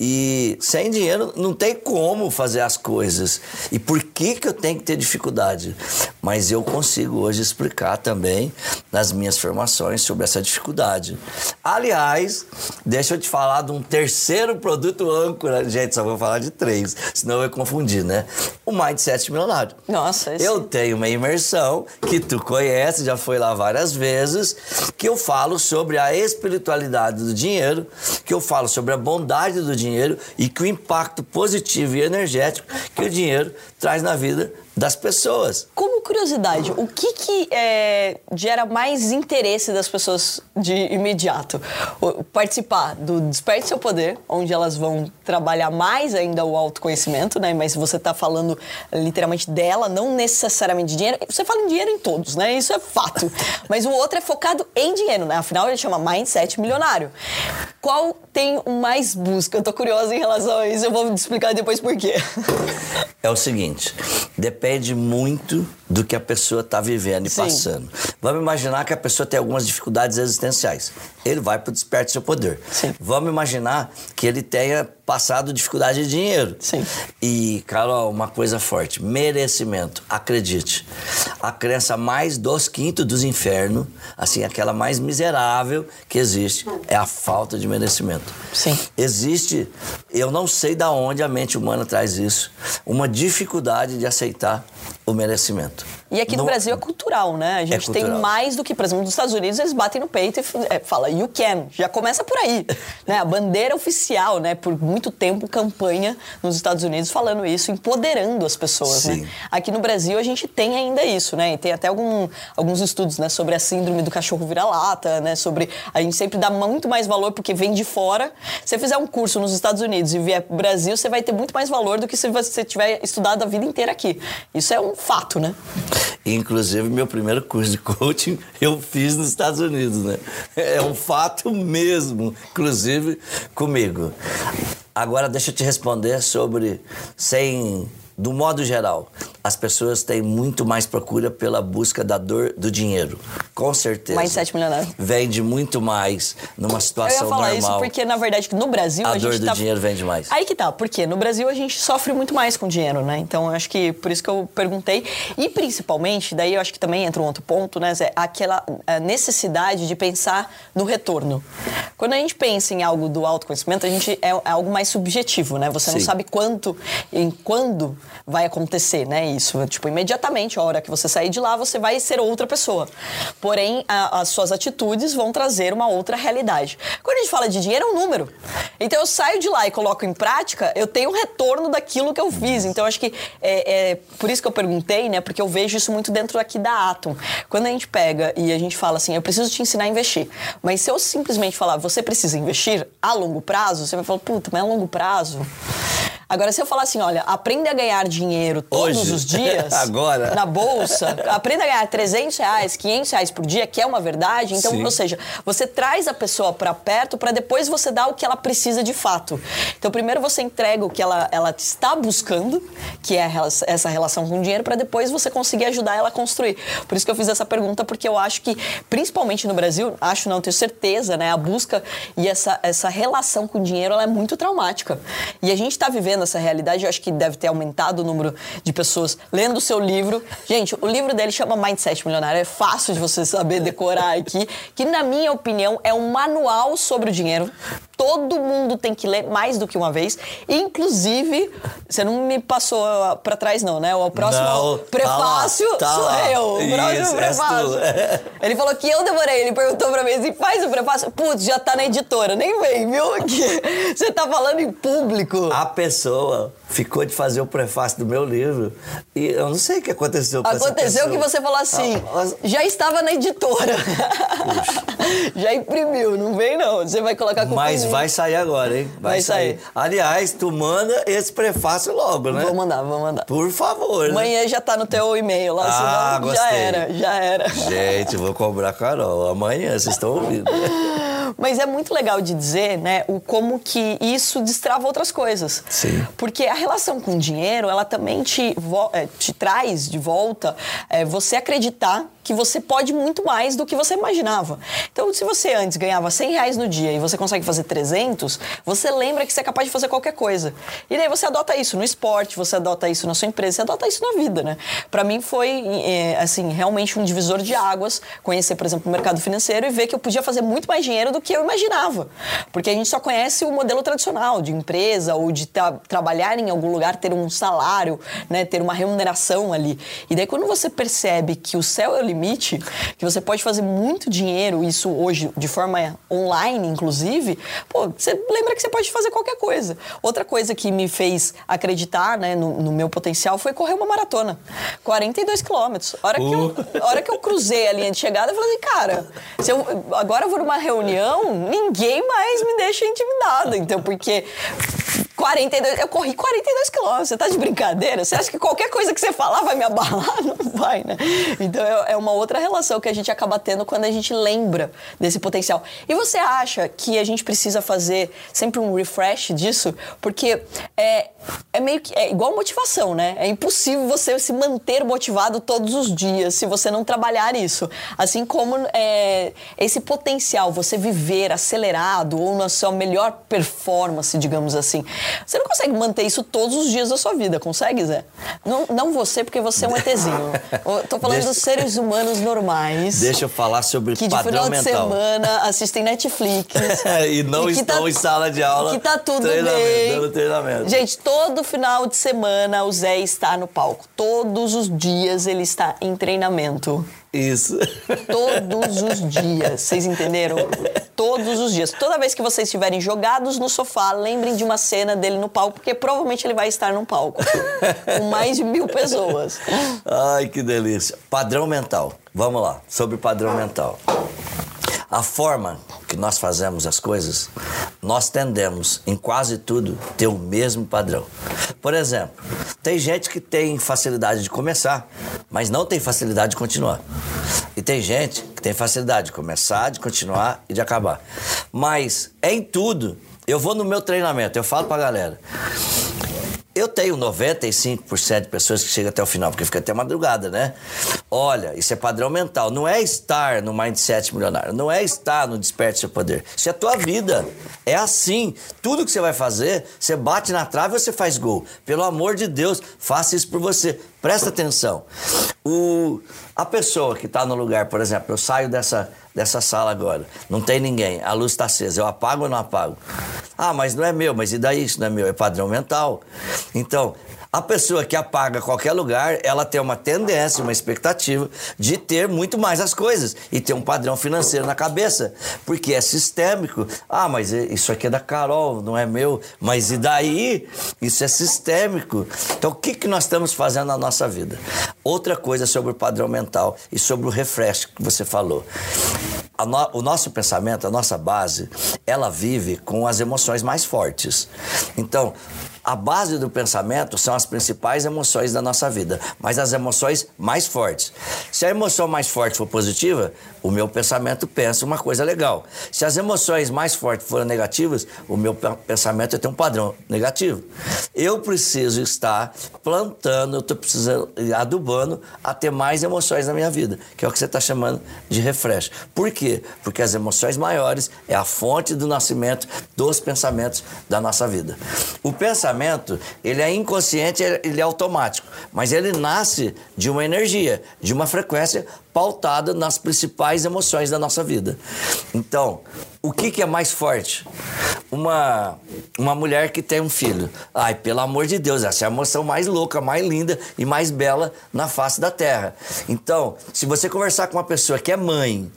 E sem dinheiro não tem como fazer as coisas. E por que, que eu tenho que ter dificuldade. Mas eu consigo hoje explicar também nas minhas formações sobre essa dificuldade. Aliás, deixa eu te falar de um terceiro produto âncora. Gente, só vou falar de três, senão eu vou confundir, né? O Mindset Milionário. Nossa, esse... Eu tenho uma imersão que tu conhece, já foi lá várias vezes, que eu falo sobre a espiritualidade do dinheiro, que eu falo sobre a bondade do dinheiro e que o impacto positivo e energético que o dinheiro traz na vida das pessoas. Como curiosidade, o que, que é, gera mais interesse das pessoas de imediato? O, participar do Desperte Seu Poder, onde elas vão trabalhar mais ainda o autoconhecimento, né? Mas você está falando literalmente dela, não necessariamente de dinheiro. Você fala em dinheiro em todos, né? Isso é fato. Mas o outro é focado em dinheiro, né? Afinal, ele chama Mindset Milionário. Qual tem mais busca? Eu tô curiosa em relação a isso, eu vou te explicar depois por quê. É o seguinte, depende muito do que a pessoa está vivendo e Sim. passando. Vamos imaginar que a pessoa tem algumas dificuldades existenciais. Ele vai para o desperte seu poder. Sim. Vamos imaginar que ele tenha passado dificuldade de dinheiro. Sim. E, Carol, uma coisa forte: merecimento. Acredite. A crença mais dos quintos dos infernos, assim, aquela mais miserável que existe, é a falta de merecimento. Sim. Existe, eu não sei da onde a mente humana traz isso, uma dificuldade de aceitar o merecimento. E aqui no, no Brasil é cultural, né? A é gente é tem mais do que, por exemplo, nos Estados Unidos, eles batem no peito e é, fala you can. Já começa por aí. né? A bandeira oficial, né? Por muito tempo, campanha nos Estados Unidos falando isso, empoderando as pessoas, né? Aqui no Brasil a gente tem ainda isso, né? E tem até algum, alguns estudos, né? Sobre a síndrome do cachorro vira-lata, né? Sobre a gente sempre dá muito mais valor porque vem de fora. Se você fizer um curso nos Estados Unidos e vier pro Brasil, você vai ter muito mais valor do que se você tiver estudado a vida inteira aqui. Isso é um fato, né? Inclusive, meu primeiro curso de coaching eu fiz nos Estados Unidos, né? É um fato mesmo, inclusive comigo. Agora, deixa eu te responder sobre, sem do modo geral, as pessoas têm muito mais procura pela busca da dor do dinheiro. Com certeza. Mindset milionário. Vende muito mais numa situação normal. Eu ia falar normal. isso porque, na verdade, no Brasil a, a dor do tá... dinheiro vende mais. Aí que tá, porque no Brasil a gente sofre muito mais com dinheiro, né? Então, acho que por isso que eu perguntei. E principalmente, daí eu acho que também entra um outro ponto, né, Zé? Aquela necessidade de pensar no retorno. Quando a gente pensa em algo do autoconhecimento, a gente é, é algo mais subjetivo, né? Você Sim. não sabe quanto, em quando vai acontecer, né? Isso, tipo, imediatamente, a hora que você sair de lá, você vai ser outra pessoa. Porém, a, as suas atitudes vão trazer uma outra realidade. Quando a gente fala de dinheiro, é um número. Então, eu saio de lá e coloco em prática, eu tenho um retorno daquilo que eu fiz. Então, acho que é, é por isso que eu perguntei, né? Porque eu vejo isso muito dentro aqui da Atom. Quando a gente pega e a gente fala assim, eu preciso te ensinar a investir. Mas se eu simplesmente falar, você precisa investir a longo prazo, você vai falar, puta, mas a longo prazo. Agora, se eu falar assim, olha, aprenda a ganhar dinheiro todos Hoje. os dias. Agora. Na bolsa. aprenda a ganhar 300 reais, 500 reais por dia, que é uma verdade. Então, Sim. ou seja, você traz a pessoa para perto para depois você dar o que ela precisa de fato. Então, primeiro você entrega o que ela, ela está buscando, que é essa relação com o dinheiro, para depois você conseguir ajudar ela a construir. Por isso que eu fiz essa pergunta, porque eu acho que, principalmente no Brasil, acho não, tenho certeza, né? A busca e essa, essa relação com o dinheiro, ela é muito traumática. E a gente está vivendo vivendo essa realidade, eu acho que deve ter aumentado número de pessoas lendo o seu livro. Gente, o livro dele chama Mindset Milionário, é fácil de você saber decorar aqui, que na minha opinião é um manual sobre o dinheiro. Todo mundo tem que ler mais do que uma vez. Inclusive, você não me passou para trás, não, né? O próximo não, prefácio tá lá, tá sou lá. eu. O próximo Isso, prefácio. Ele falou que eu demorei. Ele perguntou pra mim assim: faz o prefácio. Putz, já tá na editora. Nem vem, viu? Que você tá falando em público. A pessoa ficou de fazer o prefácio do meu livro e eu não sei o que aconteceu com Aconteceu que você falou assim: ah, já estava na editora. já imprimiu. Não vem, não. Você vai colocar com Mas vai sair agora, hein? Vai, vai sair. sair. Aliás, tu manda esse prefácio logo, né? Vou mandar, vou mandar. Por favor. Amanhã né? já tá no teu e-mail lá. Ah, gostei. Já era, já era. Gente, vou cobrar Carol. Amanhã, vocês estão ouvindo. Mas é muito legal de dizer, né, o como que isso destrava outras coisas. Sim. Porque a relação com o dinheiro, ela também te, é, te traz de volta é, você acreditar que você pode muito mais do que você imaginava. Então, se você antes ganhava 100 reais no dia e você consegue fazer 300, você lembra que você é capaz de fazer qualquer coisa. E daí você adota isso no esporte, você adota isso na sua empresa, você adota isso na vida, né? Para mim foi, é, assim, realmente um divisor de águas conhecer, por exemplo, o mercado financeiro e ver que eu podia fazer muito mais dinheiro do que eu imaginava. Porque a gente só conhece o modelo tradicional de empresa ou de tra trabalhar em algum lugar, ter um salário, né, ter uma remuneração ali. E daí quando você percebe que o céu é o limite, que você pode fazer muito dinheiro, isso hoje de forma online, inclusive, pô, você lembra que você pode fazer qualquer coisa. Outra coisa que me fez acreditar né, no, no meu potencial foi correr uma maratona. 42 quilômetros. A hora, que eu, hora que eu cruzei a linha de chegada, eu falei assim, cara, se eu, agora eu vou numa reunião, ninguém mais me deixa intimidada. Então, porque 42, eu corri 42 quilômetros. Você tá de brincadeira? Você acha que qualquer coisa que você falar vai me abalar? Não vai, né? Então é, é uma outra relação que a gente acaba tendo quando a gente lembra desse potencial. E você acha que a gente precisa fazer sempre um refresh disso? Porque é, é meio que é igual motivação, né? É impossível você se manter motivado todos os dias se você não trabalhar isso. Assim como é, esse potencial, você viver acelerado ou na sua melhor performance, digamos assim. Você não consegue manter isso todos os dias da sua vida, consegue, Zé? Não, não você, porque você é um ETzinho. Tô falando Deixa... dos seres humanos normais. Deixa eu falar sobre que padrão mental. Que de final de semana assistem Netflix. e não e estão tá, em sala de aula. Que tá tudo bem. Dando treinamento. Gente, todo final de semana o Zé está no palco. Todos os dias ele está em treinamento. Isso. Todos os dias. Vocês entenderam? Todos os dias. Toda vez que vocês estiverem jogados no sofá, lembrem de uma cena dele no palco, porque provavelmente ele vai estar no palco. com mais de mil pessoas. Ai, que delícia. Padrão mental. Vamos lá, sobre padrão mental. A forma que nós fazemos as coisas, nós tendemos, em quase tudo, ter o mesmo padrão. Por exemplo, tem gente que tem facilidade de começar, mas não tem facilidade de continuar. E tem gente que tem facilidade de começar, de continuar e de acabar. Mas em tudo, eu vou no meu treinamento, eu falo pra galera. Eu tenho 95% de pessoas que chegam até o final, porque fica até madrugada, né? Olha, isso é padrão mental. Não é estar no mindset milionário, não é estar no desperte seu poder. Isso é a tua vida. É assim. Tudo que você vai fazer, você bate na trave e você faz gol. Pelo amor de Deus, faça isso por você. Presta atenção. O, a pessoa que está no lugar, por exemplo, eu saio dessa, dessa sala agora, não tem ninguém, a luz está acesa, eu apago ou não apago? Ah, mas não é meu, mas e daí isso não é meu? É padrão mental. Então, a pessoa que apaga qualquer lugar, ela tem uma tendência, uma expectativa de ter muito mais as coisas e ter um padrão financeiro na cabeça, porque é sistêmico. Ah, mas isso aqui é da Carol, não é meu. Mas e daí? Isso é sistêmico. Então, o que, que nós estamos fazendo na nossa vida? Outra coisa sobre o padrão mental e sobre o refresh que você falou. No, o nosso pensamento, a nossa base, ela vive com as emoções mais fortes. Então, a base do pensamento são as principais emoções da nossa vida, mas as emoções mais fortes. Se a emoção mais forte for positiva, o meu pensamento pensa uma coisa legal. Se as emoções mais fortes forem negativas, o meu pensamento tem um padrão negativo. Eu preciso estar plantando, eu estou precisando adubando a ter mais emoções na minha vida, que é o que você está chamando de refresh. Por quê? Porque as emoções maiores é a fonte do nascimento dos pensamentos da nossa vida. O pensamento pensamento, ele é inconsciente, ele é automático, mas ele nasce de uma energia, de uma frequência pautada nas principais emoções da nossa vida. Então, o que, que é mais forte? Uma, uma mulher que tem um filho. Ai, pelo amor de Deus, essa é a emoção mais louca, mais linda e mais bela na face da terra. Então, se você conversar com uma pessoa que é mãe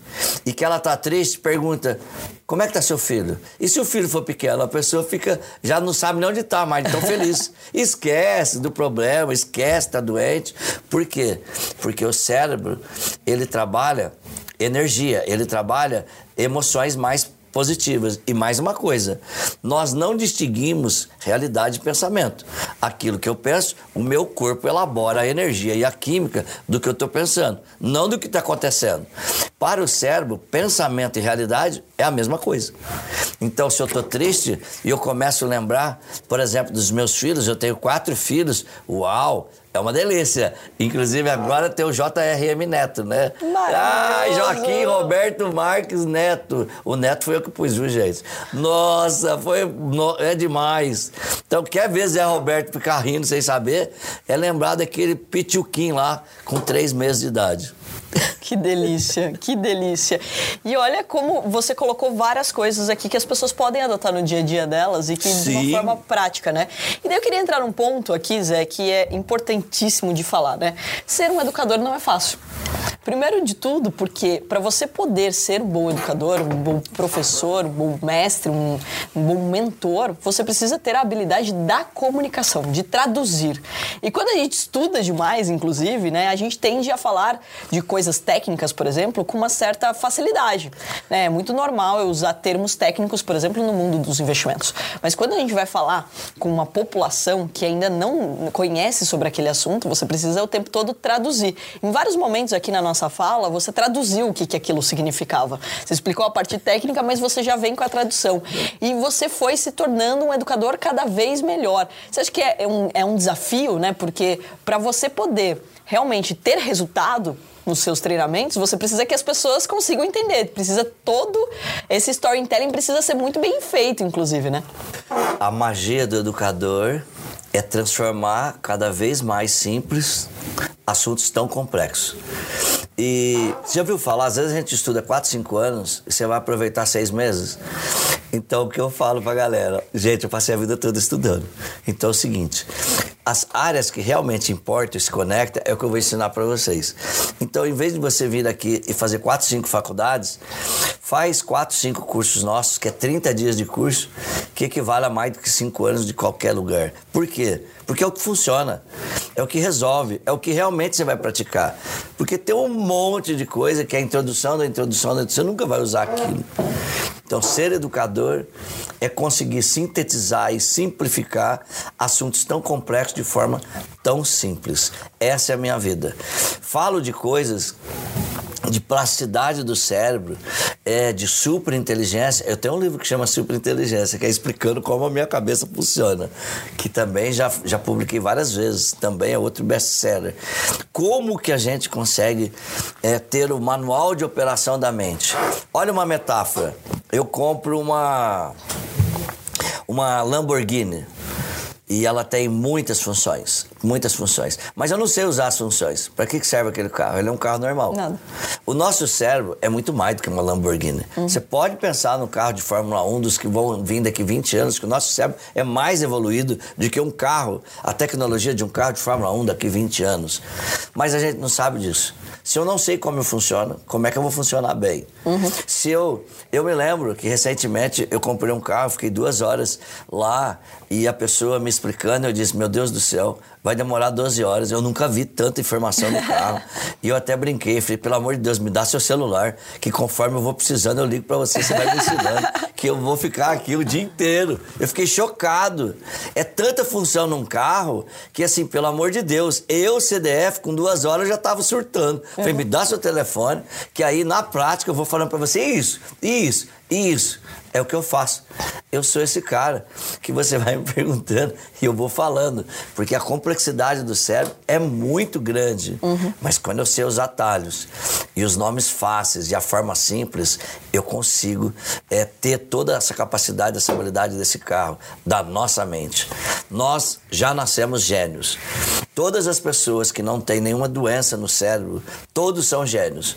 e que ela tá triste, pergunta: como é que tá seu filho? E se o filho for pequeno, a pessoa fica, já não sabe nem onde tá, mas tão feliz. esquece do problema, esquece, tá doente. Por quê? Porque o cérebro, ele trabalha energia, ele trabalha emoções mais positivas. E mais uma coisa, nós não distinguimos realidade e pensamento. Aquilo que eu penso, o meu corpo elabora a energia e a química do que eu estou pensando, não do que está acontecendo. Para o cérebro, pensamento e realidade é a mesma coisa. Então, se eu estou triste e eu começo a lembrar, por exemplo, dos meus filhos, eu tenho quatro filhos, uau, é uma delícia. Inclusive, agora tem o JRM Neto, né? Ai, Joaquim Roberto Marques Neto. O Neto foi eu que pus, viu, gente? Nossa, foi. No, é demais. Então, quer ver Zé Roberto ficar rindo sem saber? É lembrar daquele pituquim lá, com três meses de idade. Que delícia, que delícia. E olha como você colocou várias coisas aqui que as pessoas podem adotar no dia a dia delas e que Sim. de uma forma prática, né? E daí eu queria entrar num ponto aqui, Zé, que é importantíssimo de falar, né? Ser um educador não é fácil. Primeiro de tudo, porque para você poder ser um bom educador, um bom professor, um bom mestre, um, um, bom mentor, você precisa ter a habilidade da comunicação, de traduzir. E quando a gente estuda demais, inclusive, né, a gente tende a falar de coisas técnicas, por exemplo, com uma certa facilidade. Né? É muito normal eu usar termos técnicos, por exemplo, no mundo dos investimentos. Mas quando a gente vai falar com uma população que ainda não conhece sobre aquele assunto, você precisa o tempo todo traduzir. Em vários momentos aqui na nossa fala, você traduziu o que, que aquilo significava. Você explicou a parte técnica, mas você já vem com a tradução. E você foi se tornando um educador cada vez melhor. Você acha que é um, é um desafio, né? Porque para você poder realmente ter resultado, nos seus treinamentos, você precisa que as pessoas consigam entender. Precisa todo esse storytelling precisa ser muito bem feito, inclusive, né? A magia do educador é transformar cada vez mais simples assuntos tão complexos. E você já ouviu falar? Às vezes a gente estuda 4, 5 anos e você vai aproveitar seis meses. Então o que eu falo pra galera? Gente, eu passei a vida toda estudando. Então é o seguinte: as áreas que realmente importam e se conectam é o que eu vou ensinar para vocês. Então, em vez de você vir aqui e fazer 4, 5 faculdades, faz 4, 5 cursos nossos, que é 30 dias de curso, que equivale a mais do que 5 anos de qualquer lugar. Por quê? Porque é o que funciona, é o que resolve, é o que realmente você vai praticar. Porque tem um monte de coisa que é a introdução da introdução da introdução, você nunca vai usar aquilo. Então, ser educador é conseguir sintetizar e simplificar assuntos tão complexos de forma tão simples. Essa é a minha vida. Falo de coisas de plasticidade do cérebro, é, de superinteligência. Eu tenho um livro que chama Superinteligência, que é explicando como a minha cabeça funciona, que também já, já publiquei várias vezes, também é outro best-seller. Como que a gente consegue é, ter o manual de operação da mente? Olha uma metáfora. Eu compro uma uma Lamborghini e ela tem muitas funções, muitas funções. Mas eu não sei usar as funções. Para que serve aquele carro? Ele é um carro normal. Nada. O nosso cérebro é muito mais do que uma Lamborghini. Uhum. Você pode pensar no carro de Fórmula 1 dos que vão vir daqui 20 anos, que o nosso cérebro é mais evoluído do que um carro, a tecnologia de um carro de Fórmula 1 daqui 20 anos. Mas a gente não sabe disso. Se eu não sei como eu funciono, como é que eu vou funcionar bem? Uhum. Se eu, eu me lembro que recentemente eu comprei um carro, fiquei duas horas lá e a pessoa me explicando, eu disse, meu Deus do céu, vai demorar 12 horas. Eu nunca vi tanta informação no carro. e eu até brinquei, falei, pelo amor de Deus, me dá seu celular, que conforme eu vou precisando, eu ligo para você, você vai me ensinando, que eu vou ficar aqui o dia inteiro. Eu fiquei chocado. É tanta função num carro que, assim, pelo amor de Deus, eu, CDF, com duas horas, já estava surtando. Falei, me dá seu telefone, que aí na prática eu vou falando para você isso, isso, isso. É o que eu faço. Eu sou esse cara que você vai me perguntando e eu vou falando. Porque a complexidade do cérebro é muito grande. Uhum. Mas quando eu sei os atalhos e os nomes fáceis e a forma simples, eu consigo é, ter toda essa capacidade, essa habilidade desse carro, da nossa mente. Nós já nascemos gênios. Todas as pessoas que não têm nenhuma doença no cérebro, todos são gênios.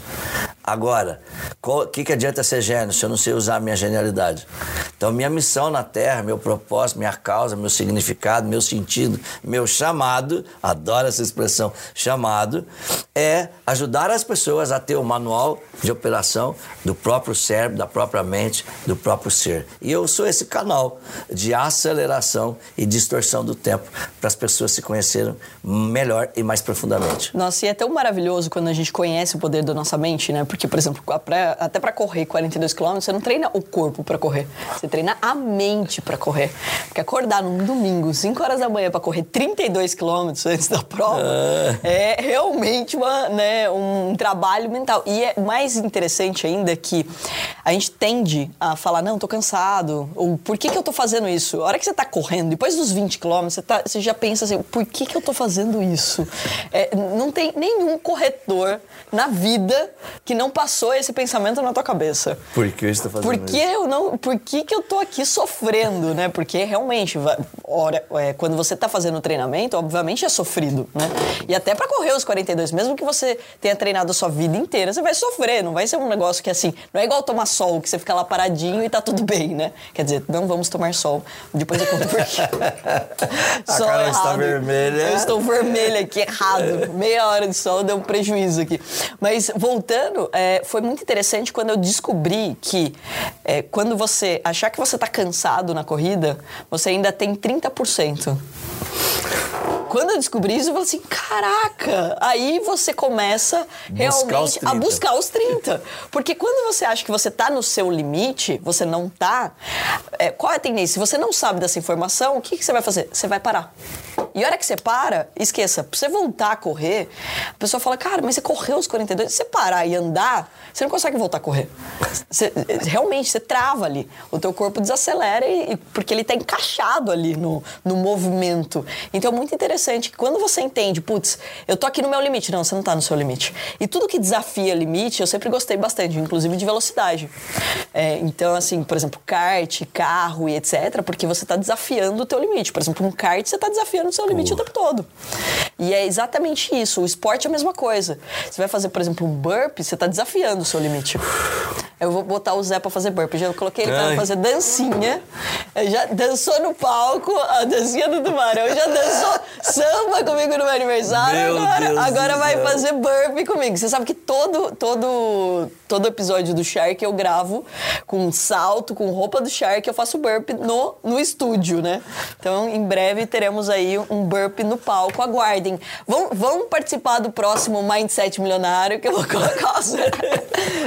Agora, o que, que adianta ser gênio se eu não sei usar a minha genialidade? Então, minha missão na Terra, meu propósito, minha causa, meu significado, meu sentido, meu chamado, adoro essa expressão, chamado, é ajudar as pessoas a ter o um manual de operação do próprio cérebro, da própria mente, do próprio ser. E eu sou esse canal de aceleração e distorção do tempo para as pessoas se conhecerem melhor e mais profundamente. Nossa, e é tão maravilhoso quando a gente conhece o poder da nossa mente, né? Porque, por exemplo, até para correr 42 km, você não treina o corpo para correr. Você treinar a mente para correr. Porque acordar num domingo, 5 horas da manhã, para correr 32 quilômetros antes da prova, é, é realmente uma, né, um trabalho mental. E é mais interessante ainda que a gente tende a falar, não, tô cansado, ou por que, que eu tô fazendo isso? A hora que você tá correndo, depois dos 20 quilômetros, você, tá, você já pensa assim, por que, que eu tô fazendo isso? É, não tem nenhum corretor na vida que não passou esse pensamento na tua cabeça. Por que você tá fazendo por que isso? Eu não, por que, que eu tô aqui sofrendo, né? Porque realmente, ora, é, quando você tá fazendo treinamento, obviamente é sofrido, né? E até para correr os 42, mesmo que você tenha treinado a sua vida inteira, você vai sofrer, não vai ser um negócio que assim, não é igual tomar sol, que você fica lá paradinho e tá tudo bem, né? Quer dizer, não vamos tomar sol. Depois eu conto por quê. a sol cara errado. está vermelha. Eu estou vermelha aqui, errado. Meia hora de sol deu um prejuízo aqui. Mas voltando, é, foi muito interessante quando eu descobri que é, quando você achar que você está cansado na corrida, você ainda tem 30%. Quando eu descobri isso, eu falei assim: caraca! Aí você começa realmente a buscar os 30. Porque quando você acha que você está no seu limite, você não está. É, qual é a tendência? Se você não sabe dessa informação, o que, que você vai fazer? Você vai parar. E a hora que você para, esqueça, pra você voltar a correr, a pessoa fala, cara, mas você correu os 42, se você parar e andar, você não consegue voltar a correr. Você, realmente, você trava ali. O teu corpo desacelera e, porque ele está encaixado ali no, no movimento. Então é muito interessante que quando você entende, putz, eu tô aqui no meu limite. Não, você não está no seu limite. E tudo que desafia limite, eu sempre gostei bastante, inclusive de velocidade. É, então, assim, por exemplo, kart, carro e etc., porque você está desafiando o teu limite. Por exemplo, um kart, você está desafiando o seu limite o tempo todo. E é exatamente isso. O esporte é a mesma coisa. Você vai fazer, por exemplo, um burp, você está desafiando o seu limite. Eu vou botar o Zé para fazer burp. Já coloquei ele para fazer dancinha. Já dançou no palco, a dancinha do tubarão. Já dançou samba comigo no meu aniversário. Meu agora Deus agora vai Deus. fazer burp comigo. Você sabe que todo, todo, todo episódio do Shark eu gravo com salto, com roupa do Shark. Eu faço burp no, no estúdio, né? Então, em breve teremos aí um burp no palco. Aguardem. Vão, vão participar do próximo Mindset Milionário, que eu vou colocar você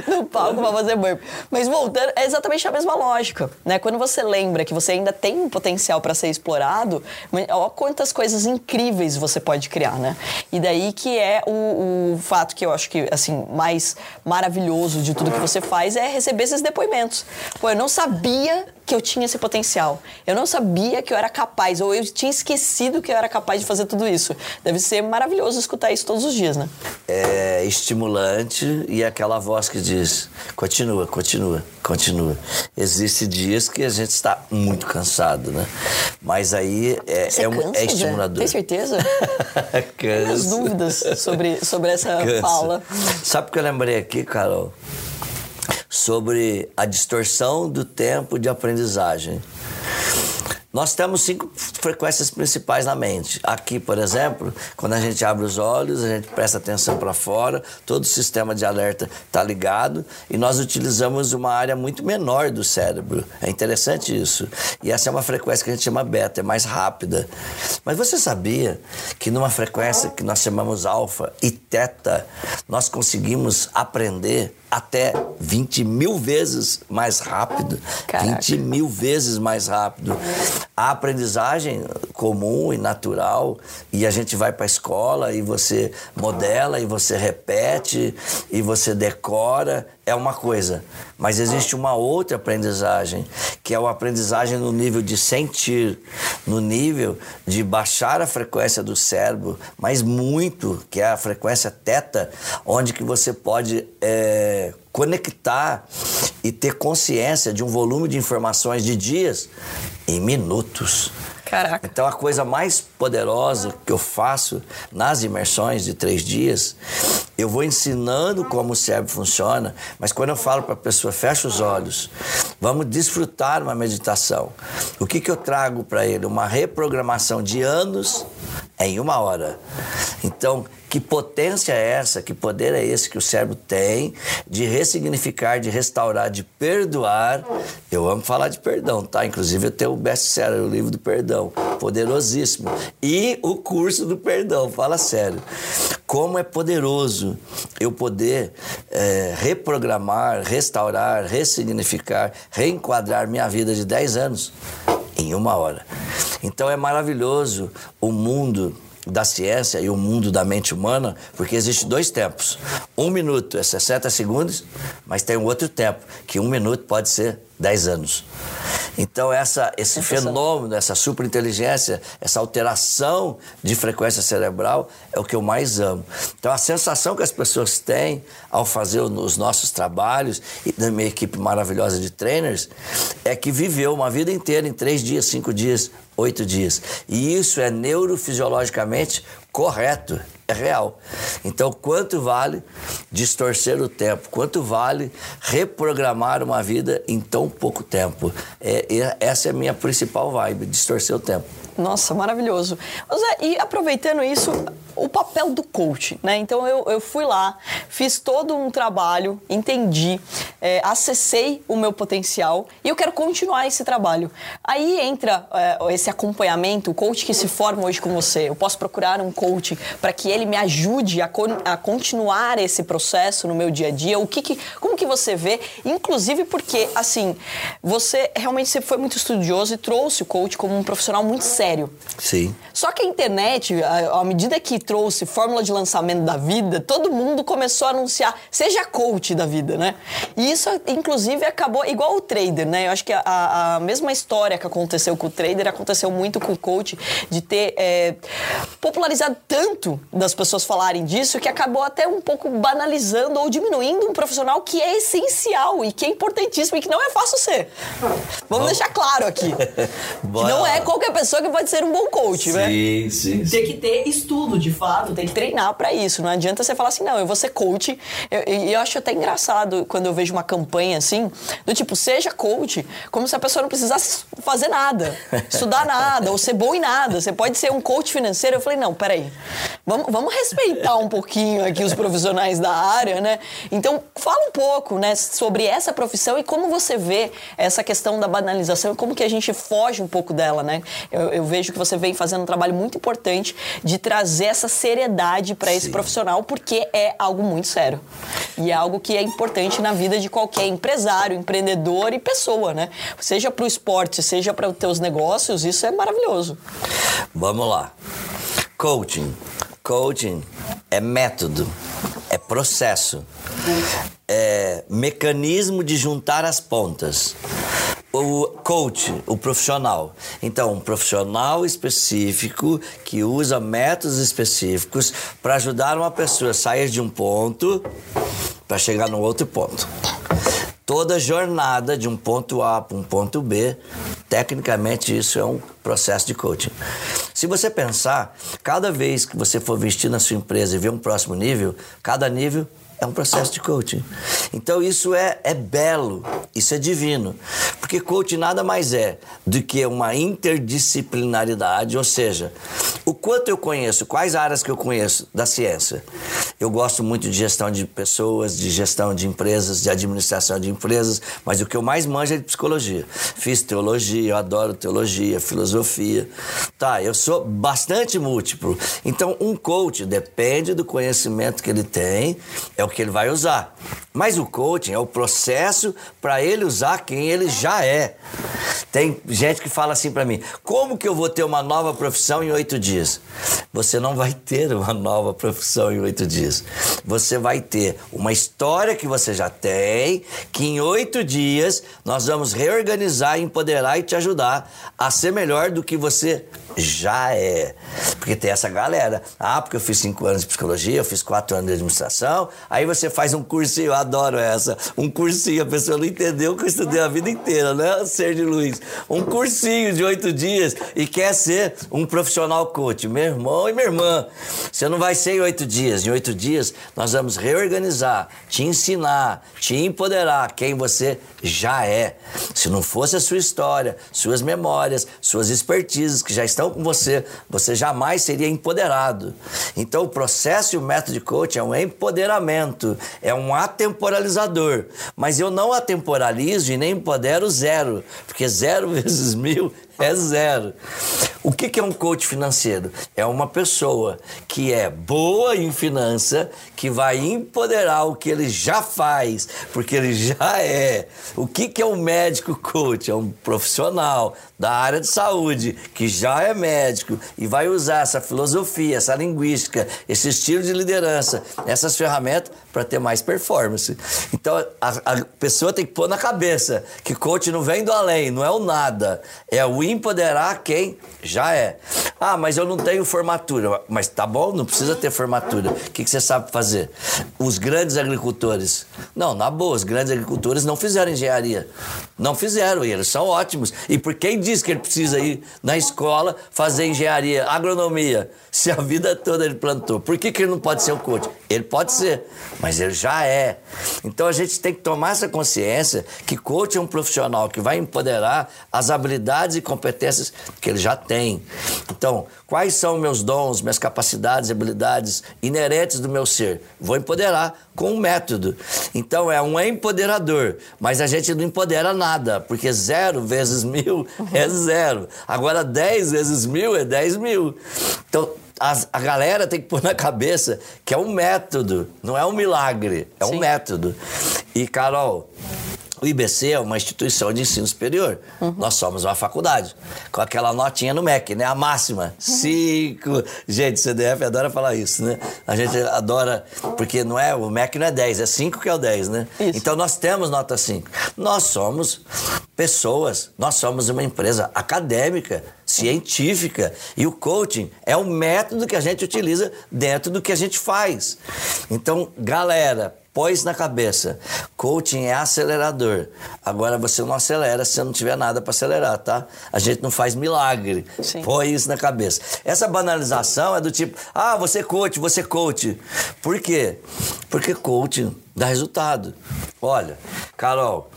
no palco para fazer burp. Mas voltando, é exatamente a mesma lógica, né? Quando você lembra que você ainda tem um potencial para ser explorado, olha quantas coisas incríveis você pode criar, né? E daí que é o, o fato que eu acho que, assim, mais maravilhoso de tudo que você faz é receber esses depoimentos. Pô, eu não sabia que eu tinha esse potencial. Eu não sabia que eu era capaz, ou eu tinha esquecido que eu era capaz de fazer tudo isso. Deve ser maravilhoso escutar isso todos os dias, né? É estimulante e aquela voz que diz: continua, continua, continua. Existem dias que a gente está muito cansado, né? Mas aí é, Você é, cansa, é estimulador. Tem certeza? Cansa. As dúvidas sobre, sobre essa Cansa. fala. Sabe o que eu lembrei aqui, Carol? Sobre a distorção do tempo de aprendizagem. Nós temos cinco frequências principais na mente. Aqui, por exemplo, quando a gente abre os olhos, a gente presta atenção para fora, todo o sistema de alerta está ligado e nós utilizamos uma área muito menor do cérebro. É interessante isso. E essa é uma frequência que a gente chama beta, é mais rápida. Mas você sabia que numa frequência que nós chamamos alfa e teta, nós conseguimos aprender até 20 mil vezes mais rápido. Caraca. 20 mil vezes mais rápido. A aprendizagem comum e natural, e a gente vai para a escola e você modela e você repete e você decora, é uma coisa. Mas existe uma outra aprendizagem, que é a aprendizagem no nível de sentir, no nível de baixar a frequência do cérebro, mas muito, que é a frequência teta, onde que você pode é, conectar e ter consciência de um volume de informações de dias em minutos. Caraca. Então a coisa mais poderosa que eu faço nas imersões de três dias, eu vou ensinando como o cérebro funciona, mas quando eu falo para a pessoa, fecha os olhos, vamos desfrutar uma meditação. O que, que eu trago para ele? Uma reprogramação de anos em uma hora. Então, que potência é essa, que poder é esse que o cérebro tem de ressignificar, de restaurar, de perdoar? Eu amo falar de perdão, tá? Inclusive eu tenho o best-seller, o livro do perdão, poderosíssimo. E o curso do perdão, fala sério. como é poderoso eu poder é, reprogramar, restaurar, ressignificar, reenquadrar minha vida de 10 anos em uma hora. Então é maravilhoso o mundo da ciência e o mundo da mente humana, porque existe dois tempos. Um minuto é 60 segundos, mas tem um outro tempo, que um minuto pode ser 10 anos. Então, essa, esse fenômeno, essa superinteligência, essa alteração de frequência cerebral é o que eu mais amo. Então, a sensação que as pessoas têm ao fazer os nossos trabalhos e da minha equipe maravilhosa de trainers é que viveu uma vida inteira em três dias, cinco dias, oito dias. E isso é neurofisiologicamente correto, é real. Então, quanto vale distorcer o tempo? Quanto vale reprogramar uma vida em tão pouco tempo? É, essa é a minha principal vibe, distorcer o tempo. Nossa, maravilhoso. Zé, e aproveitando isso, o papel do coach, né? Então eu, eu fui lá, fiz todo um trabalho, entendi, é, acessei o meu potencial e eu quero continuar esse trabalho. Aí entra é, esse acompanhamento, o coach que se forma hoje com você. Eu posso procurar um coach para que ele me ajude a, con a, continuar esse processo no meu dia a dia. O que, que como que você vê? Inclusive porque assim você realmente você foi muito estudioso e trouxe o coach como um profissional muito sério. Sim. Só que a internet, à medida que trouxe fórmula de lançamento da vida, todo mundo começou a anunciar, seja coach da vida, né? E isso, inclusive, acabou igual o trader, né? Eu acho que a, a mesma história que aconteceu com o trader aconteceu muito com o coach, de ter é, popularizado tanto das pessoas falarem disso que acabou até um pouco banalizando ou diminuindo um profissional que é essencial e que é importantíssimo e que não é fácil ser. Vamos deixar claro aqui. que não é qualquer pessoa que pode ser um bom coach, sim, né? Sim, sim. Tem que ter estudo, de fato, tem que treinar para isso. Não adianta você falar assim, não, eu vou ser coach. E eu, eu, acho até engraçado quando eu vejo uma campanha assim, do tipo, seja coach, como se a pessoa não precisasse fazer nada, estudar nada, ou ser bom em nada. Você pode ser um coach financeiro. Eu falei, não, peraí. Vamos, vamos respeitar um pouquinho aqui os profissionais da área, né? Então, fala um pouco, né, sobre essa profissão e como você vê essa questão da banalização e como que a gente foge um pouco dela, né? Eu, eu vejo que você vem fazendo um trabalho muito importante de trazer essa seriedade para esse profissional, porque é algo muito sério. E é algo que é importante na vida de qualquer empresário, empreendedor e pessoa, né? Seja para o esporte, seja para os teus negócios, isso é maravilhoso. Vamos lá. Coaching. Coaching é método, é processo, é mecanismo de juntar as pontas o coach, o profissional. Então, um profissional específico que usa métodos específicos para ajudar uma pessoa a sair de um ponto para chegar no outro ponto. Toda jornada de um ponto A para um ponto B, tecnicamente isso é um processo de coaching. Se você pensar, cada vez que você for vestir na sua empresa e ver um próximo nível, cada nível é um processo de coaching. Então isso é, é belo, isso é divino. Porque coaching nada mais é do que uma interdisciplinaridade, ou seja, o quanto eu conheço, quais áreas que eu conheço da ciência. Eu gosto muito de gestão de pessoas, de gestão de empresas, de administração de empresas, mas o que eu mais manjo é de psicologia. Fiz teologia, eu adoro teologia, filosofia. Tá, eu sou bastante múltiplo. Então, um coach depende do conhecimento que ele tem, é o que ele vai usar. Mas o coaching é o processo para ele usar quem ele já é. Tem gente que fala assim para mim: como que eu vou ter uma nova profissão em oito dias? Você não vai ter uma nova profissão em oito dias. Você vai ter uma história que você já tem, que em oito dias nós vamos reorganizar, empoderar e te ajudar a ser melhor do que você já é. Porque tem essa galera. Ah, porque eu fiz cinco anos de psicologia, eu fiz quatro anos de administração. Aí você faz um cursinho, eu adoro essa. Um cursinho, a pessoa não entendeu que eu estudei a vida inteira, né, de Luiz? Um cursinho de oito dias e quer ser um profissional coach. Meu irmão e minha irmã, você não vai ser em oito dias. Em oito dias, nós vamos reorganizar, te ensinar, te empoderar quem você já é. Se não fosse a sua história, suas memórias, suas expertises que já estão estão com você, você jamais seria empoderado. Então, o processo e o método de coaching é um empoderamento, é um atemporalizador. Mas eu não atemporalizo e nem empodero zero, porque zero vezes mil é zero. O que, é um coach financeiro? É uma pessoa que é boa em finança, que vai empoderar o que ele já faz, porque ele já é. O que, que é um médico coach? É um profissional da área de saúde que já é médico e vai usar essa filosofia, essa linguística, esse estilo de liderança, essas ferramentas para ter mais performance. Então a, a, pessoa tem que pôr na cabeça que coach não vem do além, não é o nada, é o empoderar quem já é. Ah, mas eu não tenho formatura. Mas tá bom, não precisa ter formatura. O que, que você sabe fazer? Os grandes agricultores. Não, na boa, os grandes agricultores não fizeram engenharia. Não fizeram, e eles são ótimos. E por quem diz que ele precisa ir na escola fazer engenharia, agronomia, se a vida toda ele plantou? Por que, que ele não pode ser um coach? Ele pode ser, mas ele já é. Então a gente tem que tomar essa consciência que coach é um profissional que vai empoderar as habilidades e competências que ele já tem. Então, quais são meus dons, minhas capacidades e habilidades inerentes do meu ser? Vou empoderar com um método. Então é um empoderador, mas a gente não empodera nada, porque zero vezes mil é zero. Agora dez vezes mil é dez mil. Então a galera tem que pôr na cabeça que é um método, não é um milagre, é Sim. um método. E Carol, o IBC é uma instituição de ensino superior. Uhum. Nós somos uma faculdade. Com aquela notinha no MEC, né? A máxima. Uhum. Cinco. Gente, CDF adora falar isso, né? A gente adora, porque não é, o MEC não é 10, é 5 que é o 10, né? Isso. Então nós temos nota 5. Nós somos pessoas, nós somos uma empresa acadêmica, científica. E o coaching é um método que a gente utiliza dentro do que a gente faz. Então, galera, Pôs na cabeça. Coaching é acelerador. Agora você não acelera se não tiver nada para acelerar, tá? A gente não faz milagre. Sim. Põe isso na cabeça. Essa banalização é do tipo, ah, você é coach, você é coach. Por quê? Porque coaching dá resultado. Olha, Carol,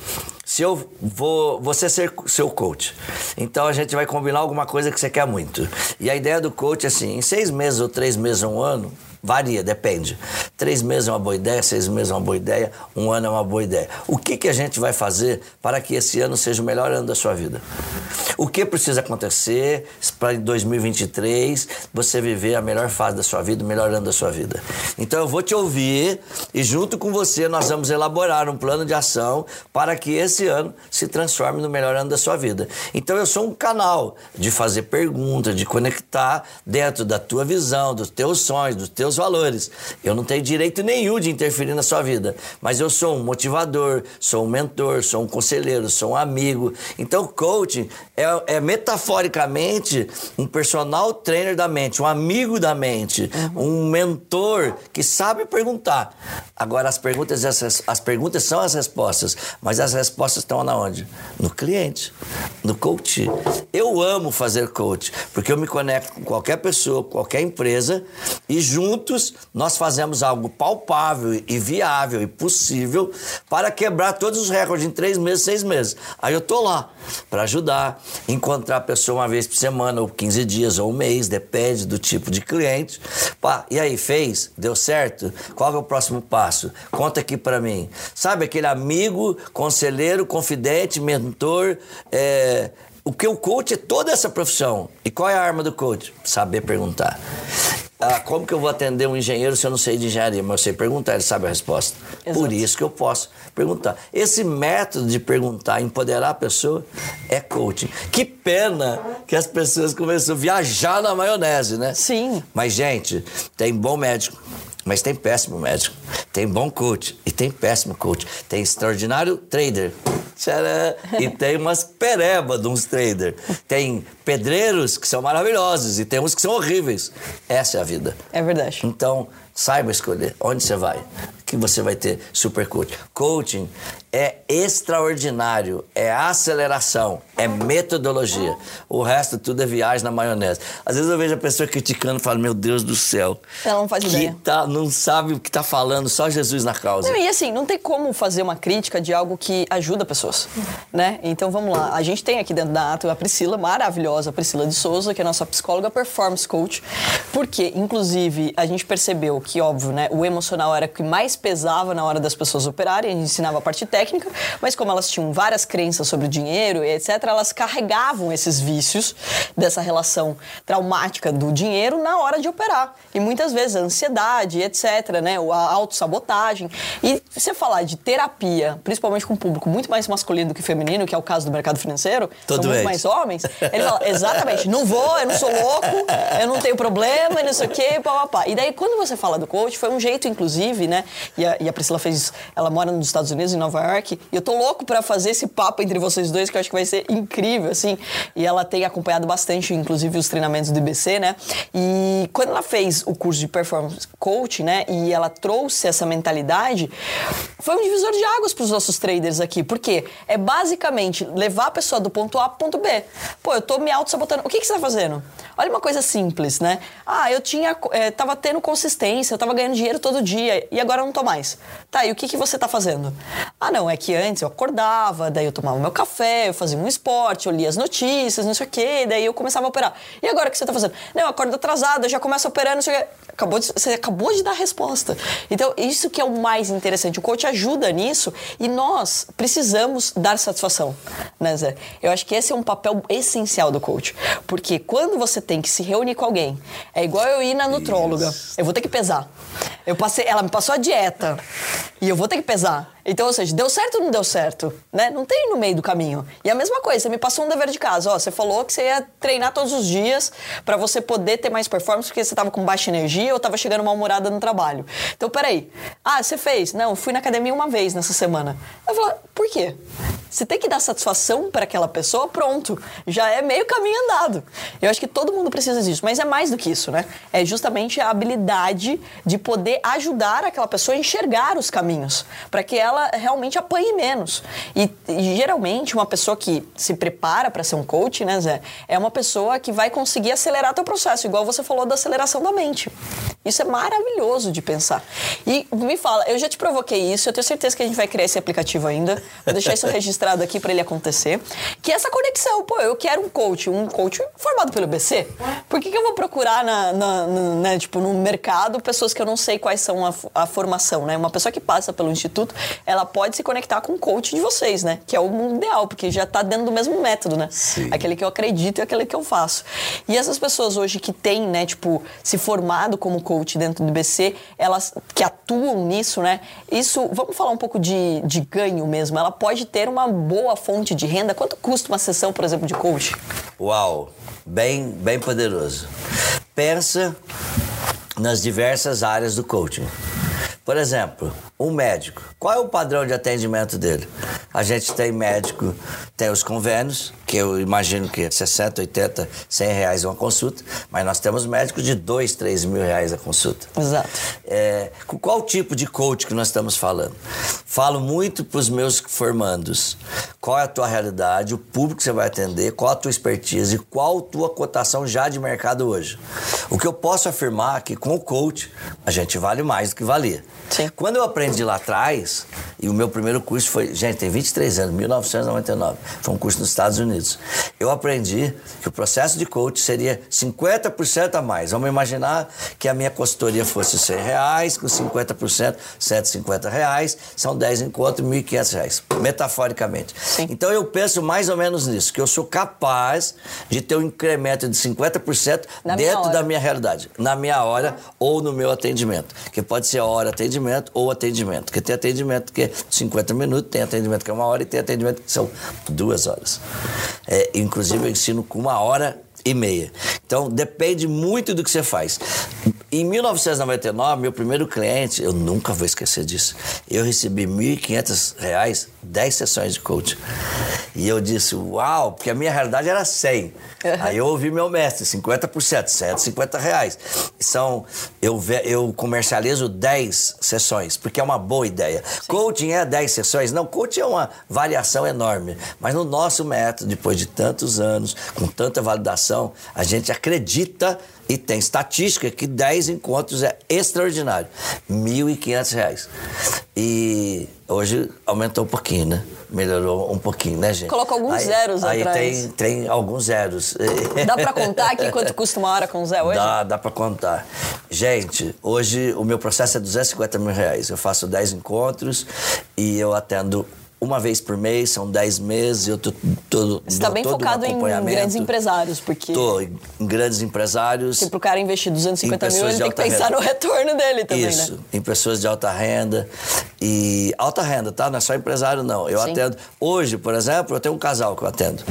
se eu vou você ser seu coach, então a gente vai combinar alguma coisa que você quer muito. E a ideia do coach é assim, em seis meses ou três meses ou um ano, Varia, depende. Três meses é uma boa ideia, seis meses é uma boa ideia, um ano é uma boa ideia. O que, que a gente vai fazer para que esse ano seja o melhor ano da sua vida? O que precisa acontecer para em 2023 você viver a melhor fase da sua vida, o melhor ano da sua vida? Então eu vou te ouvir e junto com você nós vamos elaborar um plano de ação para que esse ano se transforme no melhor ano da sua vida. Então eu sou um canal de fazer perguntas, de conectar dentro da tua visão, dos teus sonhos, dos teus valores. Eu não tenho direito nenhum de interferir na sua vida, mas eu sou um motivador, sou um mentor, sou um conselheiro, sou um amigo. Então, coaching é, é metaforicamente um personal trainer da mente, um amigo da mente, uhum. um mentor que sabe perguntar. Agora, as perguntas, as, as perguntas são as respostas, mas as respostas estão na onde? No cliente, no coach. Eu amo fazer coach, porque eu me conecto com qualquer pessoa, qualquer empresa e junto juntos nós fazemos algo palpável e viável e possível para quebrar todos os recordes em três meses, seis meses. Aí eu tô lá para ajudar, encontrar a pessoa uma vez por semana, ou 15 dias, ou um mês, depende do tipo de cliente. Pá, e aí, fez? Deu certo? Qual é o próximo passo? Conta aqui para mim. Sabe aquele amigo, conselheiro, confidente, mentor, é, o que o coach é toda essa profissão. E qual é a arma do coach? Saber perguntar. Ah, como que eu vou atender um engenheiro se eu não sei de engenharia? Mas eu sei perguntar, ele sabe a resposta. Exato. Por isso que eu posso perguntar. Esse método de perguntar, empoderar a pessoa, é coaching. Que pena que as pessoas começam a viajar na maionese, né? Sim. Mas, gente, tem bom médico, mas tem péssimo médico. Tem bom coach e tem péssimo coach. Tem extraordinário trader Tcharam. E tem umas pereba de uns traders. Tem pedreiros que são maravilhosos e tem uns que são horríveis. Essa é a vida. É verdade. Então, saiba escolher onde você vai, que você vai ter super coach. Coaching é extraordinário, é aceleração, é metodologia. O resto tudo é viagem na maionese. Às vezes eu vejo a pessoa criticando e falo, meu Deus do céu. Ela não faz que ideia. Tá, não sabe o que está falando, só Jesus na causa. Não, e assim, não tem como fazer uma crítica de algo que ajuda pessoas, né? Então vamos lá. A gente tem aqui dentro da Ato a Priscila, maravilhosa, Priscila de Souza, que é nossa psicóloga performance coach, porque, inclusive, a gente percebeu que óbvio, né, o emocional era o que mais pesava na hora das pessoas operarem, a gente ensinava a parte técnica, mas como elas tinham várias crenças sobre o dinheiro e etc, elas carregavam esses vícios dessa relação traumática do dinheiro na hora de operar. E muitas vezes a ansiedade, etc, né, a autossabotagem. E você falar de terapia, principalmente com um público muito mais masculino do que feminino, que é o caso do mercado financeiro, Todo são muito mais homens, ele fala, exatamente, não vou, eu não sou louco, eu não tenho problema, não sei o quê, pá, pá, pá. E daí, quando você fala do coach, foi um jeito, inclusive, né? E a, e a Priscila fez, ela mora nos Estados Unidos, em Nova York, e eu tô louco pra fazer esse papo entre vocês dois, que eu acho que vai ser incrível, assim. E ela tem acompanhado bastante, inclusive, os treinamentos do IBC, né? E quando ela fez o curso de performance coach, né? E ela trouxe essa mentalidade, foi um divisor de águas pros nossos traders aqui. Por quê? É basicamente levar a pessoa do ponto A pro ponto B. Pô, eu tô me auto-sabotando. O que, que você tá fazendo? Olha uma coisa simples, né? Ah, eu tinha. É, tava tendo consistência, eu tava ganhando dinheiro todo dia e agora eu não tô mais. Tá, e o que, que você tá fazendo? Ah, não, é que antes eu acordava, daí eu tomava meu café, eu fazia um esporte, eu lia as notícias, não sei o quê, daí eu começava a operar. E agora o que você tá fazendo? Não, eu acordo atrasado, eu já começo operando, não sei o quê. Acabou de, você acabou de dar a resposta. Então, isso que é o mais interessante. O coach ajuda nisso e nós precisamos dar satisfação, né, Zé? Eu acho que esse é um papel essencial do coach. Porque quando você tem que se reunir com alguém, é igual eu ir na nutróloga. Eu vou ter que pesar. Eu passei, ela me passou a dieta e eu vou ter que pesar. Então, ou seja, deu certo ou não deu certo? Né? Não tem no meio do caminho. E a mesma coisa, você me passou um dever de casa. Ó, você falou que você ia treinar todos os dias para você poder ter mais performance porque você estava com baixa energia ou estava chegando mal-humorada no trabalho. Então, peraí. Ah, você fez? Não, fui na academia uma vez nessa semana. Eu falo, por quê? Você tem que dar satisfação para aquela pessoa, pronto. Já é meio caminho andado. Eu acho que todo mundo precisa disso, mas é mais do que isso, né? É justamente a habilidade de poder ajudar aquela pessoa a enxergar os caminhos, para que ela realmente apanhe menos. E, e geralmente uma pessoa que se prepara para ser um coach, né, Zé, é uma pessoa que vai conseguir acelerar teu processo, igual você falou da aceleração da mente. Isso é maravilhoso de pensar. E me fala, eu já te provoquei isso, eu tenho certeza que a gente vai criar esse aplicativo ainda. Vou deixar isso registrado aqui para ele acontecer. Que é essa conexão, pô, eu quero um coach, um coach formado pelo BC. Por que, que eu vou procurar na, na, na- né, tipo, no mercado pessoas que eu não sei quais são a, a formação, né? Uma pessoa que passa pelo instituto, ela pode se conectar com o coach de vocês, né? Que é o mundo ideal, porque já tá dentro do mesmo método, né? Sim. Aquele que eu acredito e aquele que eu faço. E essas pessoas hoje que têm, né, tipo, se formado como coach dentro do BC, elas que atuam nisso, né? Isso, vamos falar um pouco de, de ganho mesmo. Ela pode ter uma boa fonte de renda. Quanto custa uma sessão, por exemplo, de coach? Uau, bem, bem poderoso. Pensa nas diversas áreas do coaching. Por exemplo, um médico. Qual é o padrão de atendimento dele? A gente tem médico, tem os convênios, que eu imagino que é 60, 80, 100 reais uma consulta, mas nós temos médicos de 2, 3 mil reais a consulta. Exato. É, com qual tipo de coach que nós estamos falando? Falo muito para os meus formandos. Qual é a tua realidade, o público que você vai atender, qual a tua expertise e qual a tua cotação já de mercado hoje. O que eu posso afirmar é que com o coach a gente vale mais do que valia. Sim. Quando eu aprendi lá atrás, e o meu primeiro curso foi, gente, tem 23 anos, 1999, foi um curso nos Estados Unidos. Eu aprendi que o processo de coach seria 50% a mais. Vamos imaginar que a minha consultoria fosse 100 reais, com 50%, 150 reais, são 10 encontros, 1.500 reais, metaforicamente. Sim. Então eu penso mais ou menos nisso, que eu sou capaz de ter um incremento de 50% Na dentro da minha realidade, na minha hora ou no meu atendimento. Que pode ser hora atendimento ou atendimento. Porque tem atendimento que é 50 minutos, tem atendimento que é uma hora e tem atendimento que são duas horas. É, inclusive eu ensino com uma hora e meia. Então depende muito do que você faz. Em 1999, meu primeiro cliente, eu nunca vou esquecer disso. Eu recebi 1.500 reais, 10 sessões de coaching. E eu disse, uau, porque a minha realidade era 100. Aí eu ouvi meu mestre, 50%, 150 reais. São, eu, eu comercializo 10 sessões, porque é uma boa ideia. Coaching é 10 sessões? Não, coaching é uma variação enorme. Mas no nosso método, depois de tantos anos, com tanta validação, a gente acredita e tem estatística que 10 encontros é extraordinário. 1.500 reais. E hoje aumentou um pouquinho, né? Melhorou um pouquinho, né, gente? Colocou alguns aí, zeros aí atrás. Tem, tem alguns zeros. Dá pra contar aqui quanto custa uma hora com o Zé hoje? Dá, dá pra contar. Gente, hoje o meu processo é 250 mil reais. Eu faço 10 encontros e eu atendo uma vez por mês, são 10 meses, eu tô, tô Você está bem todo um focado em grandes empresários, porque Tô em grandes empresários. se pro cara investir 250 Em mil, ele tem que pensar renda. no retorno dele também, Isso, né? em pessoas de alta renda. E alta renda, tá? Não é só empresário, não. Eu Sim. atendo. Hoje, por exemplo, eu tenho um casal que eu atendo.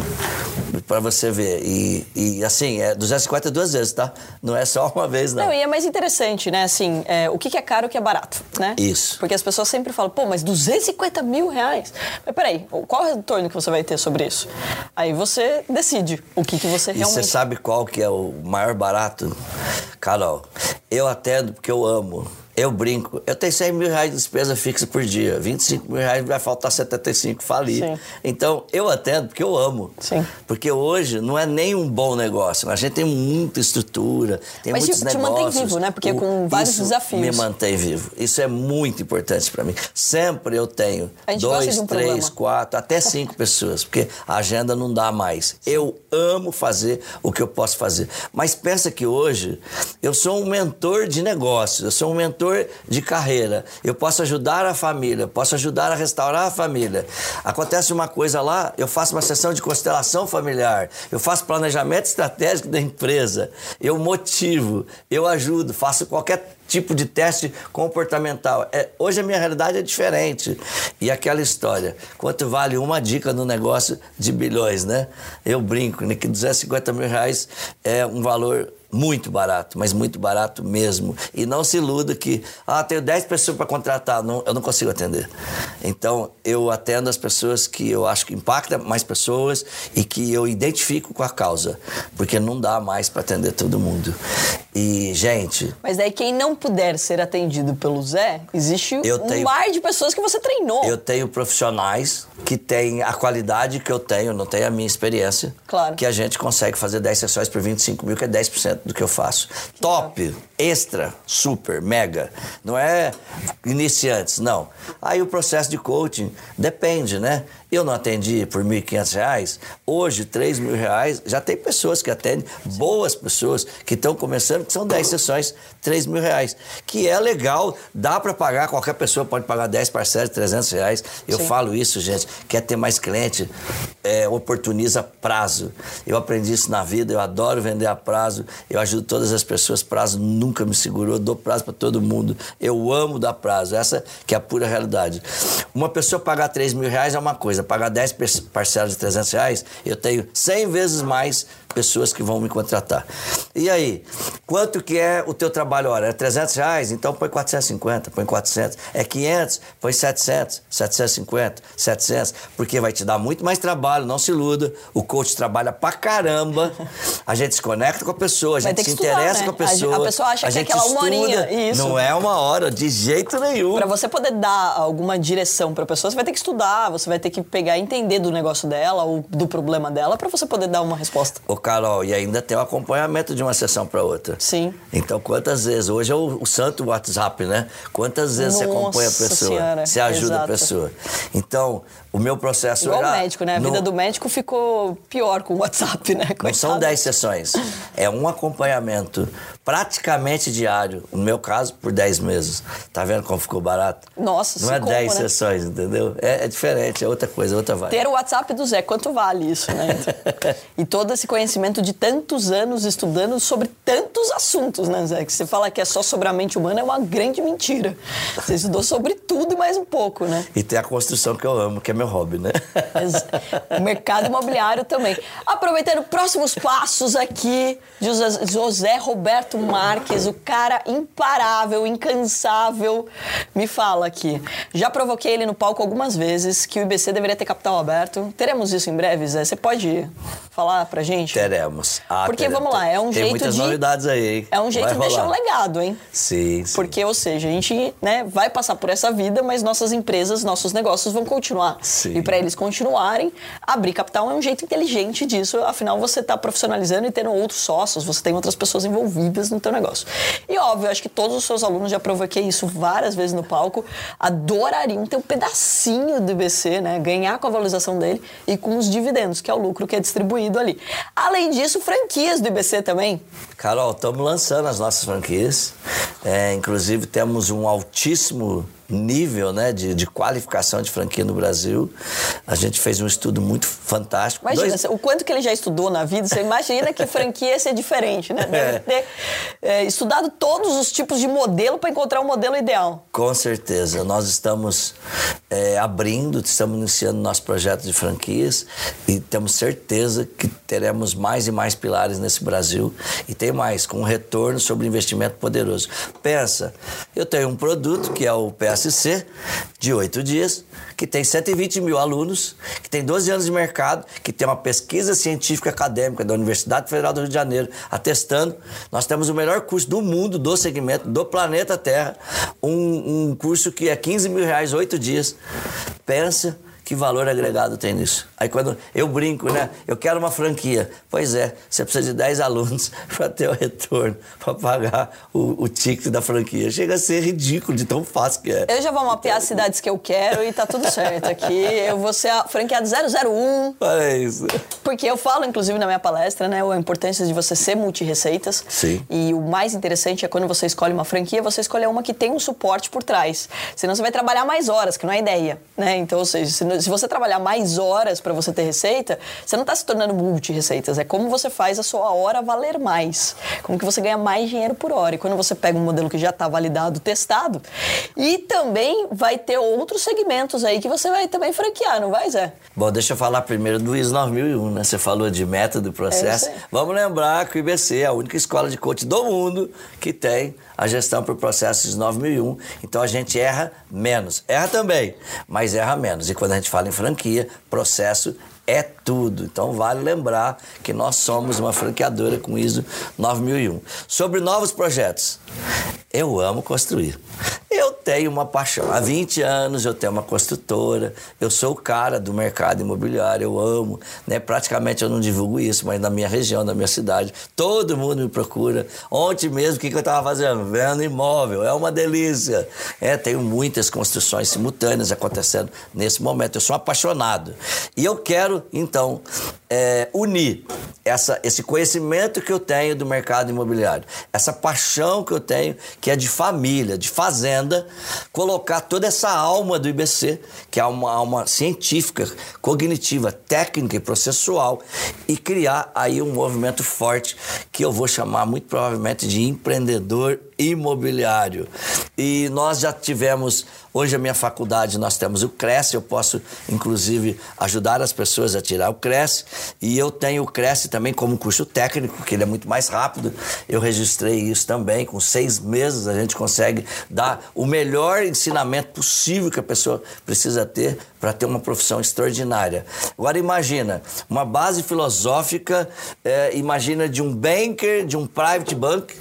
Pra você ver. E, e assim, é 250 duas vezes, tá? Não é só uma vez, não. Não, e é mais interessante, né? Assim, é, o que é caro e o que é barato, né? Isso. Porque as pessoas sempre falam, pô, mas 250 mil reais? Mas peraí, qual é o retorno que você vai ter sobre isso? Aí você decide o que, que você E você realmente... sabe qual que é o maior barato? Carol, eu atendo porque eu amo. Eu brinco. Eu tenho 100 mil reais de despesa fixa por dia. 25 mil reais vai faltar 75, falir. Sim. Então, eu atendo porque eu amo. Sim. Porque hoje não é nem um bom negócio. A gente tem muita estrutura, tem Mas muitos te- te mantém negócios. vivo, né? Porque com vários isso desafios. me mantém vivo. Isso é muito importante para mim. Sempre eu tenho dois, um três, problema. quatro, até cinco pessoas, porque a agenda não dá mais. Eu amo fazer o que eu posso fazer. Mas pensa que hoje eu sou um mentor de negócios, eu sou um mentor de carreira. Eu posso ajudar a família, posso ajudar a restaurar a família. Acontece uma coisa lá, eu faço uma sessão de constelação familiar, eu faço planejamento estratégico da empresa, eu motivo, eu ajudo, faço qualquer tipo de teste comportamental. É, hoje a minha realidade é diferente. E aquela história, quanto vale uma dica no negócio de bilhões, né? Eu brinco, né, que 250 mil reais é um valor muito barato, mas muito barato mesmo. E não se iluda que, ah, tenho 10 pessoas para contratar, não, eu não consigo atender. Então, eu atendo as pessoas que eu acho que impacta mais pessoas e que eu identifico com a causa, porque não dá mais para atender todo mundo. E, gente, Mas daí quem não puder ser atendido pelo Zé, existe Eu um tenho- mar de pessoas que você treinou. Eu tenho profissionais que têm a qualidade que eu tenho, não tenho a minha experiência. Claro. Que a gente consegue fazer 10 sessões por 25 mil, que é 10% do que eu faço. Top, extra, super, mega. Não é iniciantes, não. Aí o processo de coaching depende, né? Eu não atendi por 1.500 reais. Hoje, 3 mil reais, já tem pessoas que atendem, boas pessoas que estão começando, que são 10 sessões, 3 mil reais. Que é legal, dá para pagar, qualquer pessoa pode pagar 10 parcelas de 300 reais. Eu Sim. falo isso, gente. Quer ter mais cliente, é, oportuniza prazo. Eu aprendi isso na vida, eu adoro vender a prazo, eu ajudo todas as pessoas, prazo nunca me segurou, dou prazo para todo mundo. Eu amo dar prazo, essa que é a pura realidade. Uma pessoa pagar 3 mil reais é uma coisa, pagar 10 par- parcelas de 300 reais, eu tenho 100 vezes mais pessoas que vão me contratar. E aí, quanto que é o teu trabalho hora? É 300 reais? Então põe 450, põe 400. É 500? Põe 700, 750, 700. Porque vai te dar muito mais trabalho, não se iluda. O coach trabalha pra caramba. A gente se conecta com a pessoa, a gente se estudar, interessa né? com a A- a pessoa. pessoa acha que é aquela uma horinha, isso. Não é uma hora, de jeito nenhum. Pra você poder dar alguma direção pra pessoa, você vai ter que estudar, você vai ter que pegar e entender do negócio dela ou do problema dela pra você poder dar uma resposta. Ô, Carol, e ainda tem o acompanhamento de uma sessão para outra. Sim. Então, quantas vezes? Hoje é o, o santo WhatsApp, né? Quantas vezes você acompanha a Nossa pessoa? Senhora, Você ajuda a exato. pessoa. Então, o meu processo Igual o era. médico, né? A não- vida do médico ficou pior com o WhatsApp, né? Não são Coitado. 10 sessões. É um acompanhamento praticamente diário. No meu caso, por 10 meses. Tá vendo como ficou barato? Nossa, Não é como, 10 né? sessões, entendeu? É, é diferente, é outra coisa, é outra vibe. Ter o WhatsApp do Zé, quanto vale isso, né? e todo esse conhecimento de tantos anos estudando sobre tantos assuntos, né, Zé? Que você fala que é só sobre a mente humana é uma grande mentira. Você estudou sobre tudo e mais um pouco, né? E tem a construção que eu amo, que é meu hobby, né? Mercado imobiliário também. Aproveitando próximos passos aqui de José- Roberto Marques, o cara imparável, incansável. Me fala aqui. Já provoquei ele no palco algumas vezes que o IBC deveria ter capital aberto. Teremos isso em breve, Zé? Você pode falar pra gente? Teremos. Ah, Porque teremos. vamos lá, é um Tem jeito muitas de- novidades aí, hein? É um jeito Vai de deixar um rolar. legado, hein? Sim, sim. Porque, ou seja, a gente né, vai passar por essa vida, mas nossas empresas, nossos negócios vão continuar. Sim. E para eles continuarem, abrir capital é um jeito inteligente disso. Afinal, você está profissionalizando e tendo outros sócios, você tem outras pessoas envolvidas no teu negócio. E óbvio, acho que todos os seus alunos já provoquei isso várias vezes no palco, adorariam ter um pedacinho do IBC, né? Ganhar com a valorização dele e com os dividendos, que é o lucro que é distribuído ali. Além disso, franquias do IBC também. Carol, estamos lançando as nossas franquias. É, inclusive, temos um altíssimo nível né, de, de, qualificação de franquia no Brasil. A gente fez um estudo muito fantástico. Imagina, Dois... o quanto que ele já estudou na vida, você imagina que franquia ia ser diferente, né? Deve é. ter é, estudado todos os tipos de modelo para encontrar o modelo ideal. Com certeza. Nós estamos é, abrindo, estamos iniciando nosso projeto de franquias e temos certeza que teremos mais e mais pilares nesse Brasil. E tem mais, com um retorno sobre investimento poderoso. Pensa, eu tenho um produto que é o PSC, de oito dias, que tem 120 mil alunos, que tem 12 anos de mercado, que tem uma pesquisa científica acadêmica da Universidade Federal do Rio de Janeiro atestando. Nós temos o melhor curso do mundo, do segmento, do planeta Terra. Um, um curso que é 15 mil reais, oito dias. Pensa que valor agregado tem nisso? Aí quando eu brinco, né? Eu quero uma franquia. Pois é, você precisa de 10 alunos para ter o retorno, para pagar o, o ticket da franquia. Chega a ser ridículo de tão fácil que é. Eu já vou mapear as cidades que eu quero e tá tudo certo aqui. Eu vou ser a franqueada 001. É isso. Porque eu falo, inclusive, na minha palestra, né? A importância de você ser multi-receitas. Sim. E o mais interessante é quando você escolhe uma franquia, você escolhe uma que tem um suporte por trás. Senão você vai trabalhar mais horas, que não é ideia, né? Então, ou seja, se se você trabalhar mais horas para você ter receita, você não está se tornando multi-receitas. É como você faz a sua hora valer mais. Como que você ganha mais dinheiro por hora. E quando você pega um modelo que já está validado, testado, e também vai ter outros segmentos aí que você vai também franquear, não vai, Zé? Bom, deixa eu falar primeiro do ISO 9001, né? Você falou de método e processo. É Vamos lembrar que o IBC é a única escola de coach do mundo que tem a gestão por processos 9001. Então a gente erra menos. Erra também, mas erra menos. E quando a gente fala em franquia, processo é tudo. Então vale lembrar que nós somos uma franqueadora com ISO 9001. Sobre novos projetos, eu amo construir. Eu tenho uma paixão. Há 20 anos eu tenho uma construtora, eu sou o cara do mercado imobiliário, eu amo. Né? Praticamente eu não divulgo isso, mas na minha região, na minha cidade, todo mundo me procura. Ontem mesmo, o que, que eu estava fazendo? Vendo imóvel, é uma delícia. É, tenho muitas construções simultâneas acontecendo nesse momento. Eu sou apaixonado. E eu quero, então, é, unir essa, esse conhecimento que eu tenho do mercado imobiliário, essa paixão que eu tenho, que é de família, de fazenda, colocar toda essa alma do IBC, que é uma alma científica, cognitiva, técnica e processual, e criar aí um movimento forte que eu vou chamar muito provavelmente de empreendedor imobiliário. E nós já tivemos, hoje a minha faculdade, nós temos o Cresce, eu posso inclusive ajudar as pessoas a tirar o Cresce, e eu tenho o Cresce também como curso técnico, que ele é muito mais rápido. Eu registrei isso também, com seis meses a gente consegue dar o melhor ensinamento possível que a pessoa precisa ter para ter uma profissão extraordinária. Agora imagina, uma base filosófica, é, imagina de um banker, de um private bank,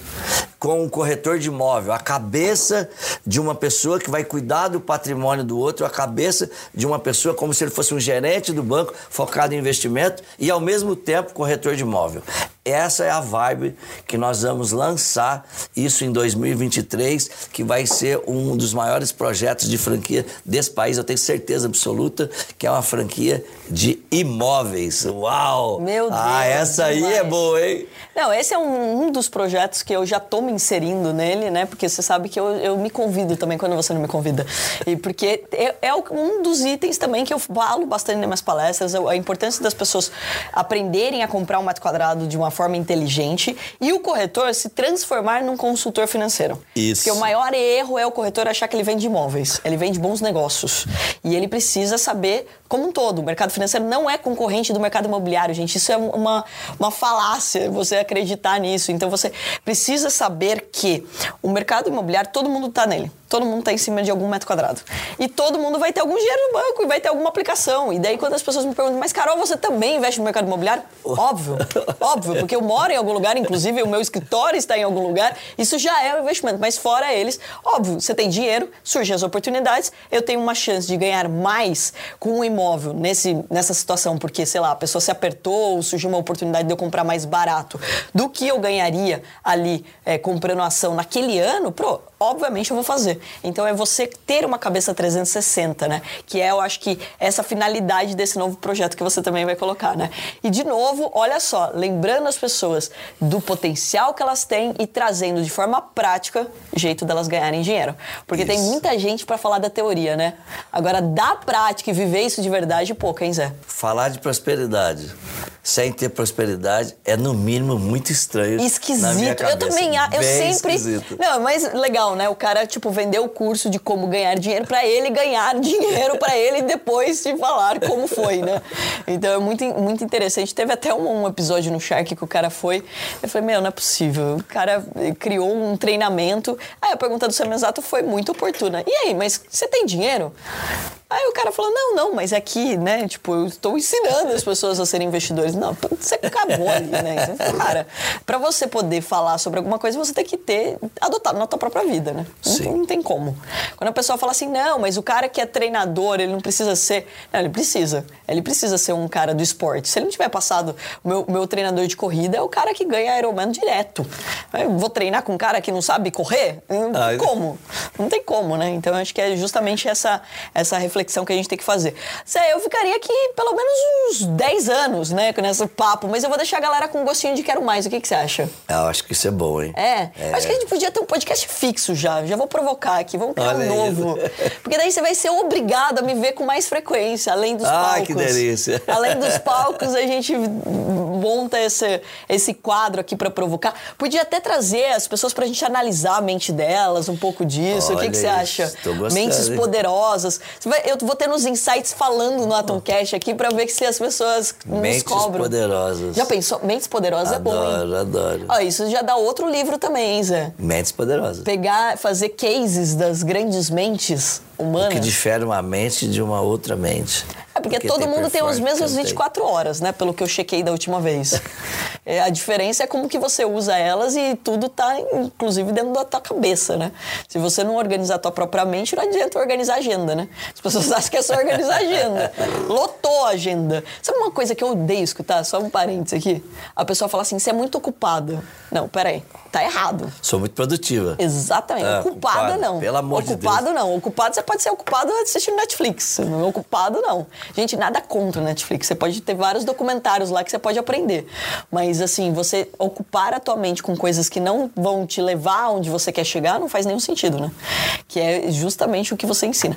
com um corretor de imóvel, a cabeça de uma pessoa que vai cuidar do patrimônio do outro, a cabeça de uma pessoa como se ele fosse um gerente do banco focado em investimento e ao mesmo tempo corretor de imóvel. Essa é a vibe que nós vamos lançar isso em 2023, que vai ser um dos maiores projetos de franquia desse país. Eu tenho certeza absoluta que é uma franquia de imóveis. Uau! Meu Deus! Ah, essa aí é boa, hein? Não, esse é um, um dos projetos que eu já estou me inserindo nele, né? Porque você sabe que eu, eu me convido também quando você não me convida. E porque é, é um dos itens também que eu falo bastante nas minhas palestras, a importância das pessoas aprenderem a comprar um metro quadrado de uma forma inteligente e o corretor se transformar num consultor financeiro. Isso. Porque o maior erro é o corretor achar que ele vende imóveis. Ele vende bons negócios. E ele precisa saber como um todo. O mercado financeiro não é concorrente do mercado imobiliário, gente. Isso é uma, uma falácia, você acreditar nisso. Então você precisa saber que o mercado imobiliário, todo mundo está nele todo mundo está em cima de algum metro quadrado. E todo mundo vai ter algum dinheiro no banco e vai ter alguma aplicação. E daí, quando as pessoas me perguntam, mas Carol, você também investe no mercado imobiliário? Óbvio, óbvio, porque eu moro em algum lugar, inclusive o meu escritório está em algum lugar, isso já é um investimento. Mas fora eles, óbvio, você tem dinheiro, surgem as oportunidades, eu tenho uma chance de ganhar mais com um imóvel nesse, nessa situação, porque, sei lá, a pessoa se apertou, surgiu uma oportunidade de eu comprar mais barato, do que eu ganharia ali é, comprando ação naquele ano, pro, obviamente eu vou fazer. Então é você ter uma cabeça 360, né? Que é, eu acho que essa finalidade desse novo projeto que você também vai colocar, né? E de novo, olha só, lembrando as pessoas do potencial que elas têm e trazendo de forma prática jeito delas ganharem dinheiro. Porque isso. tem muita gente para falar da teoria, né? Agora, da prática e viver isso de verdade, pouco, hein, Zé? Falar de prosperidade sem ter prosperidade é no mínimo muito estranho. Esquisito. Eu também, eu Bem sempre. Esquisito. Não, mas legal, né? O cara tipo vendeu o curso de como ganhar dinheiro para ele ganhar dinheiro para ele depois de falar como foi, né? Então é muito, muito interessante. Teve até um, um, episódio no Shark que o cara foi. Eu falei, meu, não é possível. O cara criou um treinamento. Aí a pergunta do Semizato foi muito oportuna. E aí, mas você tem dinheiro? Aí o cara falou: não, não, mas aqui, né? Tipo, eu estou ensinando as pessoas a serem investidores. Não, você acabou ali, né? Então, cara, para você poder falar sobre alguma coisa, você tem que ter adotado na tua própria vida, né? Não, não, tem como. Quando a pessoa fala assim, não, mas o cara que é treinador, ele não precisa ser. Não, ele precisa. Ele precisa ser um cara do esporte. Se ele não tiver passado, o meu, meu treinador de corrida é o cara que ganha Ironman direto. Eu vou treinar com um cara que não sabe correr? Ah, como? Não tem como, né? Então, acho que é justamente essa, essa reflexão reflexão que a gente tem que fazer. Zé, eu ficaria aqui pelo menos uns 10 anos, né, com esse papo, mas eu vou deixar a galera com um gostinho de quero mais. O que, que você acha? Eu acho que isso é bom, hein? É. é. Acho que a gente podia ter um podcast fixo já. Já vou provocar aqui, vamos criar Olha um novo. Isso. Porque daí você vai ser obrigado a me ver com mais frequência, além dos ah, palcos. Ah, que delícia. Além dos palcos, a gente monta esse, esse quadro aqui para provocar. Podia até trazer as pessoas pra gente analisar a mente delas, um pouco disso. Olha o que, que você acha? Mentes poderosas. Você vai, eu vou ter nos insights falando no Atomcast aqui para ver se as pessoas Mentes nos cobram. poderosas. Já pensou? Mentes poderosas adoro, é bom, hein? Adoro, Ó, isso já dá outro livro também, Zé. Mentes poderosas. Pegar, fazer cases das grandes mentes humanas. O que difere uma mente de uma outra mente. É porque, porque todo mundo tem os mesmos 24 tem. horas, né? Pelo que eu chequei da última vez. é, a diferença é como que você usa elas e tudo tá, inclusive, dentro da tua cabeça, né? Se você não organizar a tua própria mente, não adianta organizar a agenda, né? As pessoas acham que é só organizar a agenda. Lotou a agenda. Sabe uma coisa que eu odeio escutar? Só um parênteses aqui. A pessoa fala assim, você é muito ocupada. Não, peraí. Tá errado. Sou muito produtiva. Exatamente. Ah, ocupada, ocupada, não. Pelo amor ocupado, de Deus. Ocupado não. Ocupado você pode ser ocupado assistindo Netflix. Não ocupado não. Gente, nada contra o Netflix. Você pode ter vários documentários lá que você pode aprender. Mas, assim, você ocupar a tua mente com coisas que não vão te levar onde você quer chegar não faz nenhum sentido, né? Que é justamente o que você ensina.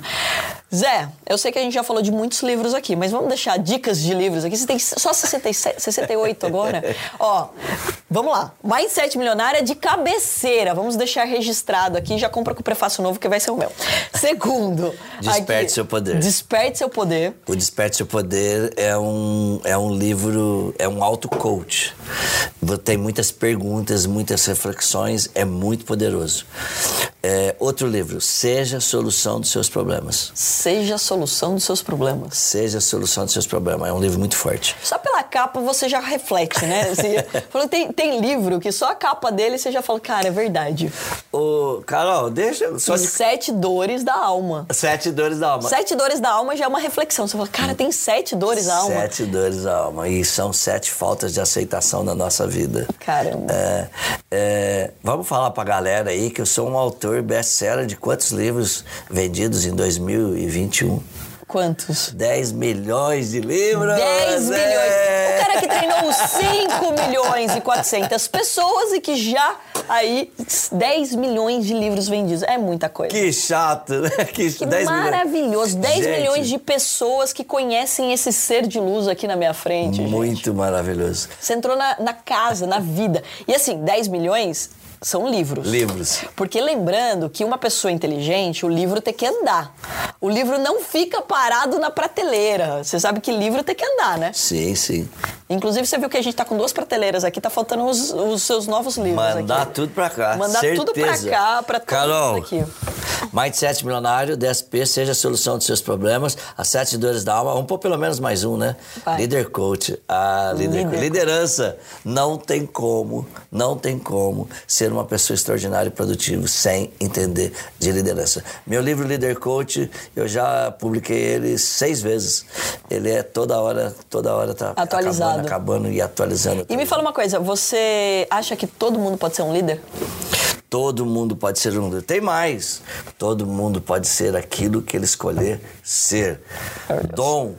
Zé, eu sei que a gente já falou de muitos livros aqui, mas vamos deixar dicas de livros aqui. Você tem só 67, 68 agora? Ó, vamos lá. Mindset Milionária de cabeceira. Vamos deixar registrado aqui. Já compra com o prefácio novo que vai ser o meu. Segundo. Desperte aqui, seu poder. Desperte seu poder. O Desperte seu poder é um, é um livro, é um auto-coach. Tem muitas perguntas, muitas reflexões, é muito poderoso. É, outro livro, Seja a Solução dos Seus Problemas. Seja a Solução dos Seus Problemas. Seja a Solução dos Seus Problemas. É um livro muito forte. Só pela capa você já reflete, né? Você, tem, tem livro que só a capa dele você já fala, cara, é verdade. Ô, Carol, deixa... Só de... Sete Dores da Alma. Sete Dores da Alma. Sete Dores da Alma já é uma reflexão. Você fala, cara, tem sete dores da alma. Sete dores da alma. E são sete faltas de aceitação na nossa vida. Caramba. É, é, vamos falar pra galera aí que eu sou um autor best-seller de quantos livros vendidos em 2021? Quantos? 10 milhões de livros. 10 milhões. É. O cara que treinou 5 milhões e 400 pessoas e que já aí 10 milhões de livros vendidos. É muita coisa. Que chato, né? Que, que 10 maravilhoso. Milhões. 10 gente. milhões de pessoas que conhecem esse ser de luz aqui na minha frente. Muito gente. maravilhoso. Você entrou na, na casa, na vida. E assim, 10 milhões são livros. Livros. Porque lembrando que uma pessoa inteligente, o livro tem que andar. O livro não fica parado na prateleira. Você sabe que livro tem que andar, né? Sim, sim. Inclusive, você viu que a gente tá com duas prateleiras aqui, tá faltando os, os seus novos livros Mandar aqui. tudo pra cá. Mandar Certeza. tudo pra cá, pra Carol, aqui. Mindset Milionário, DSP, seja a solução dos seus problemas. As sete dores da alma. Vamos pôr pelo menos mais um, né? Vai. Líder Coach. A líder, líder. Liderança. Não tem como, não tem como ser uma pessoa extraordinária e produtiva sem entender de liderança. Meu livro Líder Coach, eu já publiquei ele seis vezes. Ele é toda hora, toda hora tá atualizado, acabando, acabando e atualizando. E me fala uma coisa, você acha que todo mundo pode ser um líder? Todo mundo pode ser um. Tem mais. Todo mundo pode ser aquilo que ele escolher ser. Dom.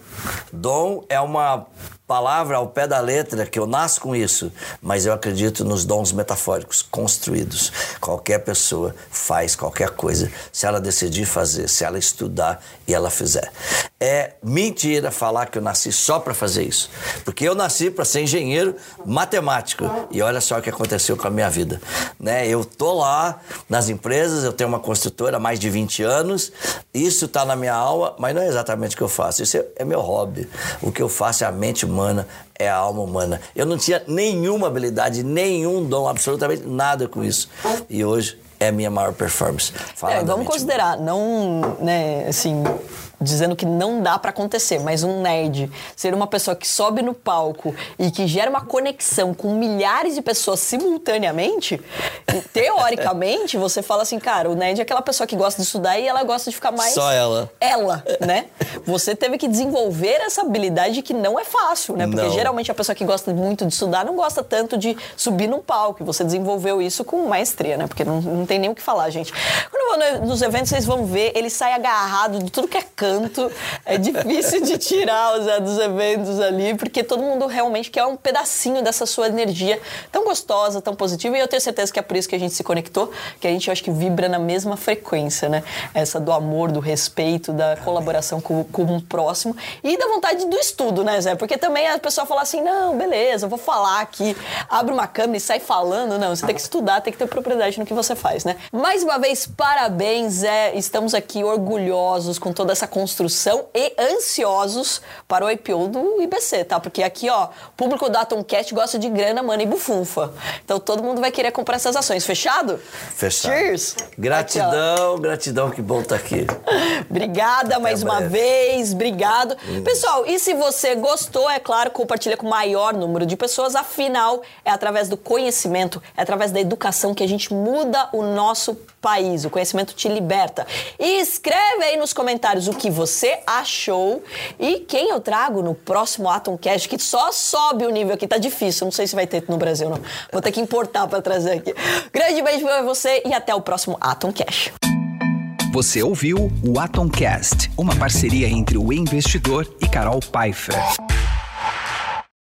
Dom é uma palavra ao pé da letra que eu nasço com isso, mas eu acredito nos dons metafóricos construídos. Qualquer pessoa faz qualquer coisa se ela decidir fazer, se ela estudar e ela fizer. É mentira falar que eu nasci só para fazer isso, porque eu nasci para ser engenheiro matemático e olha só o que aconteceu com a minha vida, né? Eu tô lá nas empresas, eu tenho uma construtora há mais de 20 anos, isso está na minha alma, mas não é exatamente o que eu faço. Isso é, é meu hobby. O que eu faço é a mente humana, é a alma humana. Eu não tinha nenhuma habilidade, nenhum dom, absolutamente nada com isso. E hoje é a minha maior performance. É, vamos considerar, não, né, assim, dizendo que não dá para acontecer, mas um nerd ser uma pessoa que sobe no palco e que gera uma conexão com milhares de pessoas simultaneamente, teoricamente você fala assim, cara, o nerd é aquela pessoa que gosta de estudar e ela gosta de ficar mais só ela. Ela, né? Você teve que desenvolver essa habilidade que não é fácil, né? Porque não. geralmente a pessoa que gosta muito de estudar não gosta tanto de subir num palco. E você desenvolveu isso com maestria, né? Porque não, não tem nem o que falar, gente. Quando eu vou nos eventos, vocês vão ver, ele sai agarrado de tudo que é canto tanto, é difícil de tirar o Zé dos eventos ali, porque todo mundo realmente quer um pedacinho dessa sua energia tão gostosa, tão positiva, e eu tenho certeza que é por isso que a gente se conectou, que a gente, acho que vibra na mesma frequência, né? Essa do amor, do respeito, da colaboração com, com o próximo e da vontade do estudo, né, Zé? Porque também a pessoa fala assim, não, beleza, eu vou falar aqui, abre uma câmera e sai falando. Não, você tem que estudar, tem que ter propriedade no que você faz, né? Mais uma vez, parabéns, Zé. Estamos aqui orgulhosos com toda essa construção e ansiosos para o IPO do IBC, tá? Porque aqui, ó, o público da Atomcat gosta de grana, mana e bufunfa. Então todo mundo vai querer comprar essas ações. Fechado? Fechado. Cheers! Gratidão, aqui, gratidão, que bom estar tá aqui. Obrigada Até mais uma vez, obrigado. Hum. Pessoal, e se você gostou, é claro, compartilha com o maior número de pessoas, afinal, é através do conhecimento, é através da educação que a gente muda o nosso país. O conhecimento te liberta. E escreve aí nos comentários o que que você achou e quem eu trago no próximo Atomcast, que só sobe o nível aqui. Tá difícil, não sei se vai ter no Brasil, não. Vou ter que importar para trazer aqui. Grande beijo pra você e até o próximo Atomcast. Você ouviu o Atomcast, uma parceria entre o investidor e Carol Pfeiffer.